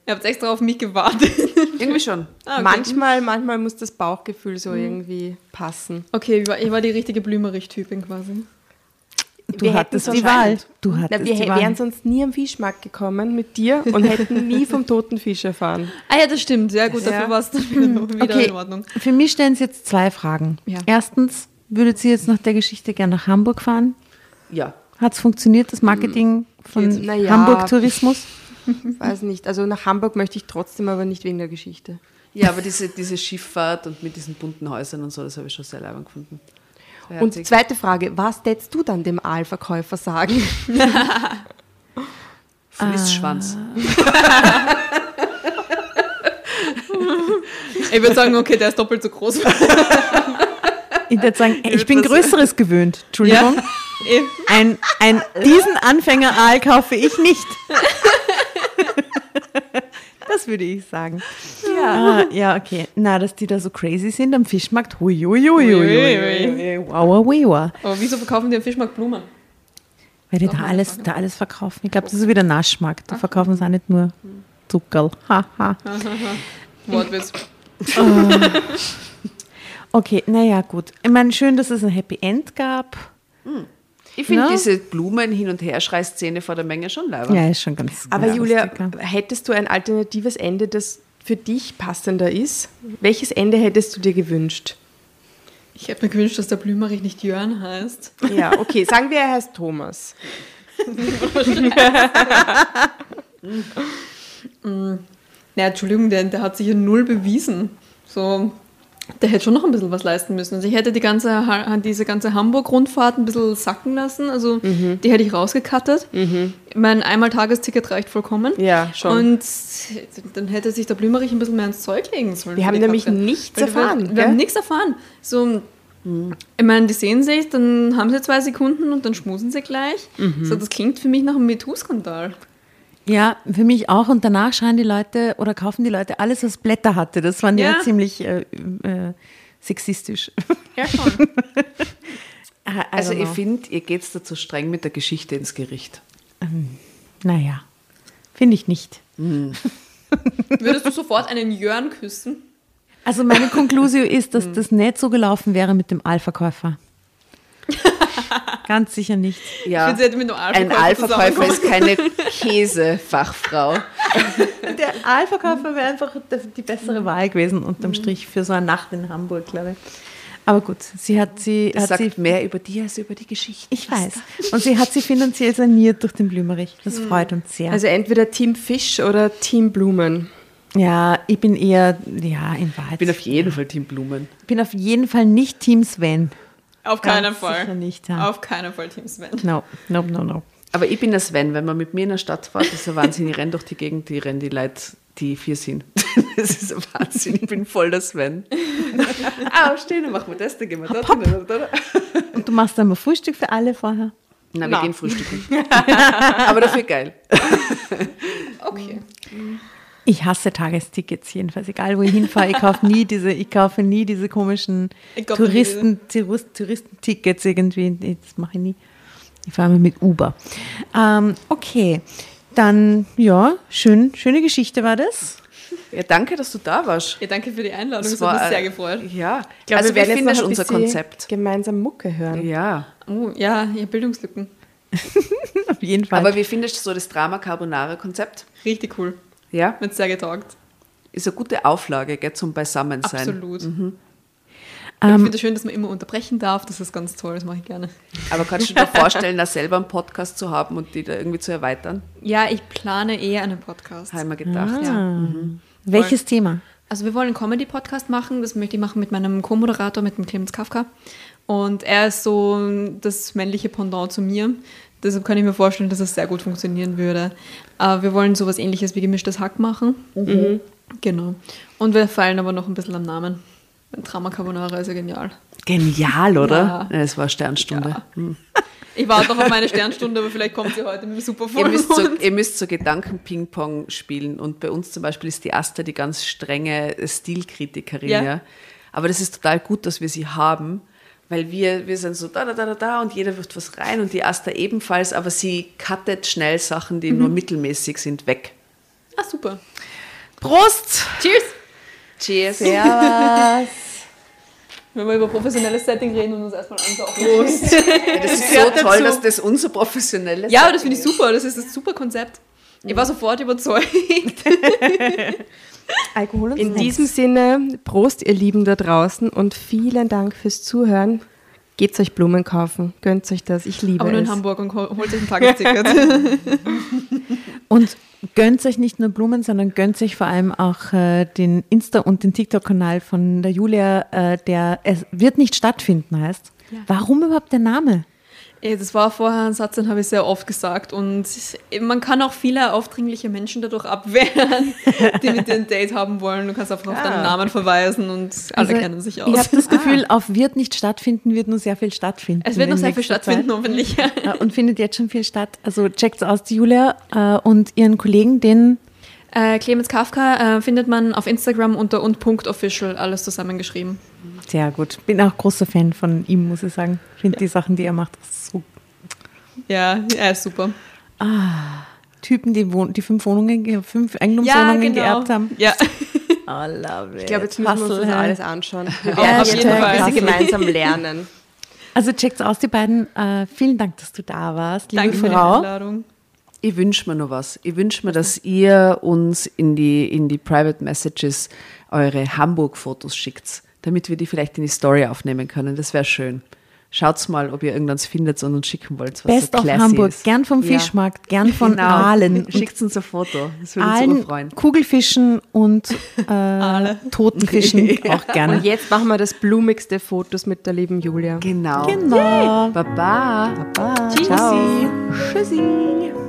Ihr habt extra auf mich gewartet. irgendwie schon. Ah, okay. Manchmal, manchmal muss das Bauchgefühl so irgendwie passen. Okay, ich war, ich war die richtige Blümerich-Typin quasi. Du Wir hattest die Wahl. Du hattest Na, wir die Wahl. wären sonst nie am Fischmarkt gekommen mit dir und hätten nie vom toten Fisch erfahren. Ah ja, das stimmt. Sehr gut, dafür Ja. war es dann wieder, wieder Okay, in Ordnung. für mich stellen Sie jetzt zwei Fragen. Ja. Erstens, würdet Sie jetzt nach der Geschichte gerne nach Hamburg fahren? Ja. Hat es funktioniert, das Marketing von Na ja. Hamburg Tourismus? Weiß nicht. Also nach Hamburg möchte ich trotzdem, aber nicht wegen der Geschichte. Ja, aber diese, diese Schifffahrt und mit diesen bunten Häusern und so, das habe ich schon sehr leibend gefunden. Sehr Und zweite Frage, was tätst du dann dem Aalverkäufer sagen? Frissschwanz. Ich würde sagen, okay, der ist doppelt so groß. Ich würde sagen, ich bin Größeres gewöhnt. Entschuldigung. Eh. Ein, ein, diesen Anfänger-Aal kaufe ich nicht. Das würde ich sagen. Ja. Ah, ja, okay. Na, dass die da so crazy sind am Fischmarkt. Hui, hui, hui, hui, hui. Wow, wow, wow. Aber wieso verkaufen die am Fischmarkt Blumen? Weil die da alles, da alles verkaufen. Ich glaube, das ist wie der Naschmarkt. Da verkaufen sie auch nicht nur Zuckerl. Ha, ha. Wortwitz. Okay, naja, gut. Ich meine, schön, dass es ein Happy End gab. Ich finde Na? diese Blumen hin und her Schrei-Szene vor der Menge schon leibend. Ja, ist schon ganz Aber Julia, lustig, hättest du ein alternatives Ende, das für dich passender ist? Welches Ende hättest du dir gewünscht? Ich hätte mir gewünscht, dass der Blümerich nicht Jörn heißt. Ja, okay, sagen wir, er heißt Thomas. Na, Entschuldigung, der, der hat sich ja null bewiesen. So, Der hätte schon noch ein bisschen was leisten müssen. Also ich hätte die ganze, diese ganze Hamburg-Rundfahrt ein bisschen sacken lassen. Also Mhm. die hätte ich rausgekattet. Mein einmal Tagesticket reicht vollkommen. Ja, schon. Und dann hätte sich der Blümerich ein bisschen mehr ins Zeug legen sollen. Wir haben nämlich Kacke. nichts Weil erfahren, Wir, wir haben nichts erfahren. So, ich meine, die sehen sich, dann haben sie zwei Sekunden und dann schmusen sie gleich. Mhm. So, das klingt für mich nach einem MeToo-Skandal. Ja, für mich auch. Und danach schreien die Leute oder kaufen die Leute alles, was Blätter hatte. Das fand ich Ja. ja ziemlich äh, äh, sexistisch. Ja, schon. Also ich finde, ihr geht da zu streng mit der Geschichte ins Gericht. Naja, finde ich nicht. Würdest du sofort einen Jörn küssen? Also meine Konklusion ist, dass das nicht so gelaufen wäre mit dem Aalverkäufer. Ganz sicher nicht. Ja, Ich finde, sie hätte mit einem ein Aalverkäufer ist keine Käsefachfrau. Der Aalverkäufer wäre einfach die bessere Wahl gewesen, unterm Strich, für so eine Nacht in Hamburg, glaube ich. Aber gut, sie hat sie, Das hat sie sagt mehr über die als über die Geschichte. ich weiß. Und sie hat sie finanziell saniert durch den Blümerich. Das freut uns sehr. Also entweder Team Fisch oder Team Blumen. ja, ich bin eher, ja, in Wahrheit. Ich bin auf jeden Fall Team Blumen. bin auf jeden Fall nicht Team Sven. Auf Ganz keinen Fall. sicher nicht, ja. Auf keinen Fall Team Sven. No, no, no, no. Aber ich bin der Sven, wenn man mit mir in der Stadt fährt, das ist ein Wahnsinn. Ich renne durch die Gegend, die rennen die Leute, die vier sind. Das ist ein Wahnsinn. Ich bin voll der Sven. ah, aufstehen, dann machen wir das, dann gehen wir dort hin. Und du machst dann mal Frühstück für alle vorher? Nein, wir gehen frühstücken. Aber dafür geil. Okay. Ich hasse Tagestickets jedenfalls, egal wo ich hinfahre. Ich kaufe nie diese, ich kaufe nie diese komischen Touristen, Tourist, Touristentickets irgendwie. Das mache ich nie. Ich fahre immer mit Uber. Ähm, okay, dann ja, schön, schöne Geschichte war das. Ja, danke, dass du da warst. Ja, danke für die Einladung. Das Das hat mich war, sehr äh, gefreut. Ja, Ich glaube, also wir werden jetzt noch unser Konzept? gemeinsam Mucke hören. Ja, Oh, ja, ihr Bildungslücken. Auf jeden Fall. aber wie findest du so das Drama Carbonara Konzept? Richtig cool. Ja, Mir hat sehr getaugt. ist eine gute Auflage, gell, zum Beisammensein. Absolut. Mhm. ich Ähm, finde es schön, dass man immer unterbrechen darf. Das ist ganz toll. Das mache ich gerne. Aber kannst du dir vorstellen, da selber einen Podcast zu haben und die da irgendwie zu erweitern? Ja, ich plane eher einen Podcast. Habe ich mir gedacht. ah, welches Thema? Also wir wollen einen Comedy-Podcast machen. Das möchte ich machen mit meinem Co-Moderator, mit dem Clemens Kafka. Und er ist so das männliche Pendant zu mir. Deshalb kann ich mir vorstellen, dass es sehr gut funktionieren würde. Aber wir wollen sowas ähnliches wie gemischtes Hack machen. Genau. Und wir feilen aber noch ein bisschen am Namen. Drama Carbonara ist ja genial. Genial, oder? Ja. Es war Sternstunde. Ja. Hm. Ich warte noch auf meine Sternstunde, aber vielleicht kommt sie heute mit einem super Ihr, müsst so, ihr müsst so Gedanken-Ping-Pong spielen. Und bei uns zum Beispiel ist die Asta die ganz strenge Stilkritikerin. Ja. Ja. Aber das ist total gut, dass wir sie haben, weil wir, wir sind so da, da, da, da, da und jeder wirft was rein und die Asta ebenfalls, aber sie cuttet schnell Sachen, die nur mittelmäßig sind, weg. Ah, super. Prost! Cheers! Cheers! Wenn wir über professionelles Setting reden und uns erstmal ansaugen. Prost! Das ist so toll, dass das unser professionelles Ja, aber das finde ich super. Das ist ein super Konzept. Ich war sofort überzeugt. Alkohol und In Snacks. diesem Sinne, Prost, ihr Lieben da draußen und vielen Dank fürs Zuhören. Gebt euch Blumen kaufen, gönnt euch das, ich liebe Aber nur in es. Hamburg und hol- holt euch ein Tagesticket. Und gönnt euch nicht nur Blumen, sondern gönnt euch vor allem auch äh, den Insta- und den TikTok-Kanal von der Julia, äh, der Es wird nicht stattfinden heißt. Warum überhaupt der Name? Ey, das war vorher ein Satz, den habe ich sehr oft gesagt. Und man kann auch viele aufdringliche Menschen dadurch abwehren, die mit dir ein Date haben wollen. Du kannst einfach auf deinen Namen verweisen und alle Also, kennen sich aus. Ich habe das Gefühl, auf wird nicht stattfinden, wird nur sehr viel stattfinden. es wird noch sehr viel stattfinden, hoffentlich. Zeit. Äh, Und findet jetzt schon viel statt. Also checkt aus, die Julia äh, und ihren Kollegen, den Äh, Clemens Kafka äh, findet man auf Instagram unter und.official, alles zusammengeschrieben. sehr gut. Bin auch großer Fan von ihm, muss ich sagen. Finde die Sachen, die er macht, so Ja, er ist super. Typen, die, wohn die fünf Wohnungen, ge- fünf Eigentumswohnungen geerbt haben. Ja, I love it. Ich glaube, jetzt müssen wir uns Hustle, das alles anschauen. Wir Ja, auf jeden Fall. bisschen gemeinsam lernen. Also checkt's aus, die beiden. Äh, vielen Dank, dass du da warst, liebe danke für die Frau. Einladung. Ich wünsche mir noch was. Ich wünsche mir, dass ihr uns in die, in die Private Messages eure Hamburg-Fotos schickt, damit wir die vielleicht in die Story aufnehmen können. Das wäre schön. Schaut's mal, ob ihr irgendwas findet und uns schicken wollt, was Best so of classy Hamburg, ist. gern vom Ja. Fischmarkt, gern von Genau. Aalen. und Schickt uns ein Foto. Das würde uns Aalen, super freuen. Kugelfischen und äh, toten Fischen auch gerne. Und jetzt machen wir das blumigste Fotos mit der lieben Julia. Genau. Genau. Baba. Baba. Tschüssi. Ciao. Tschüssi.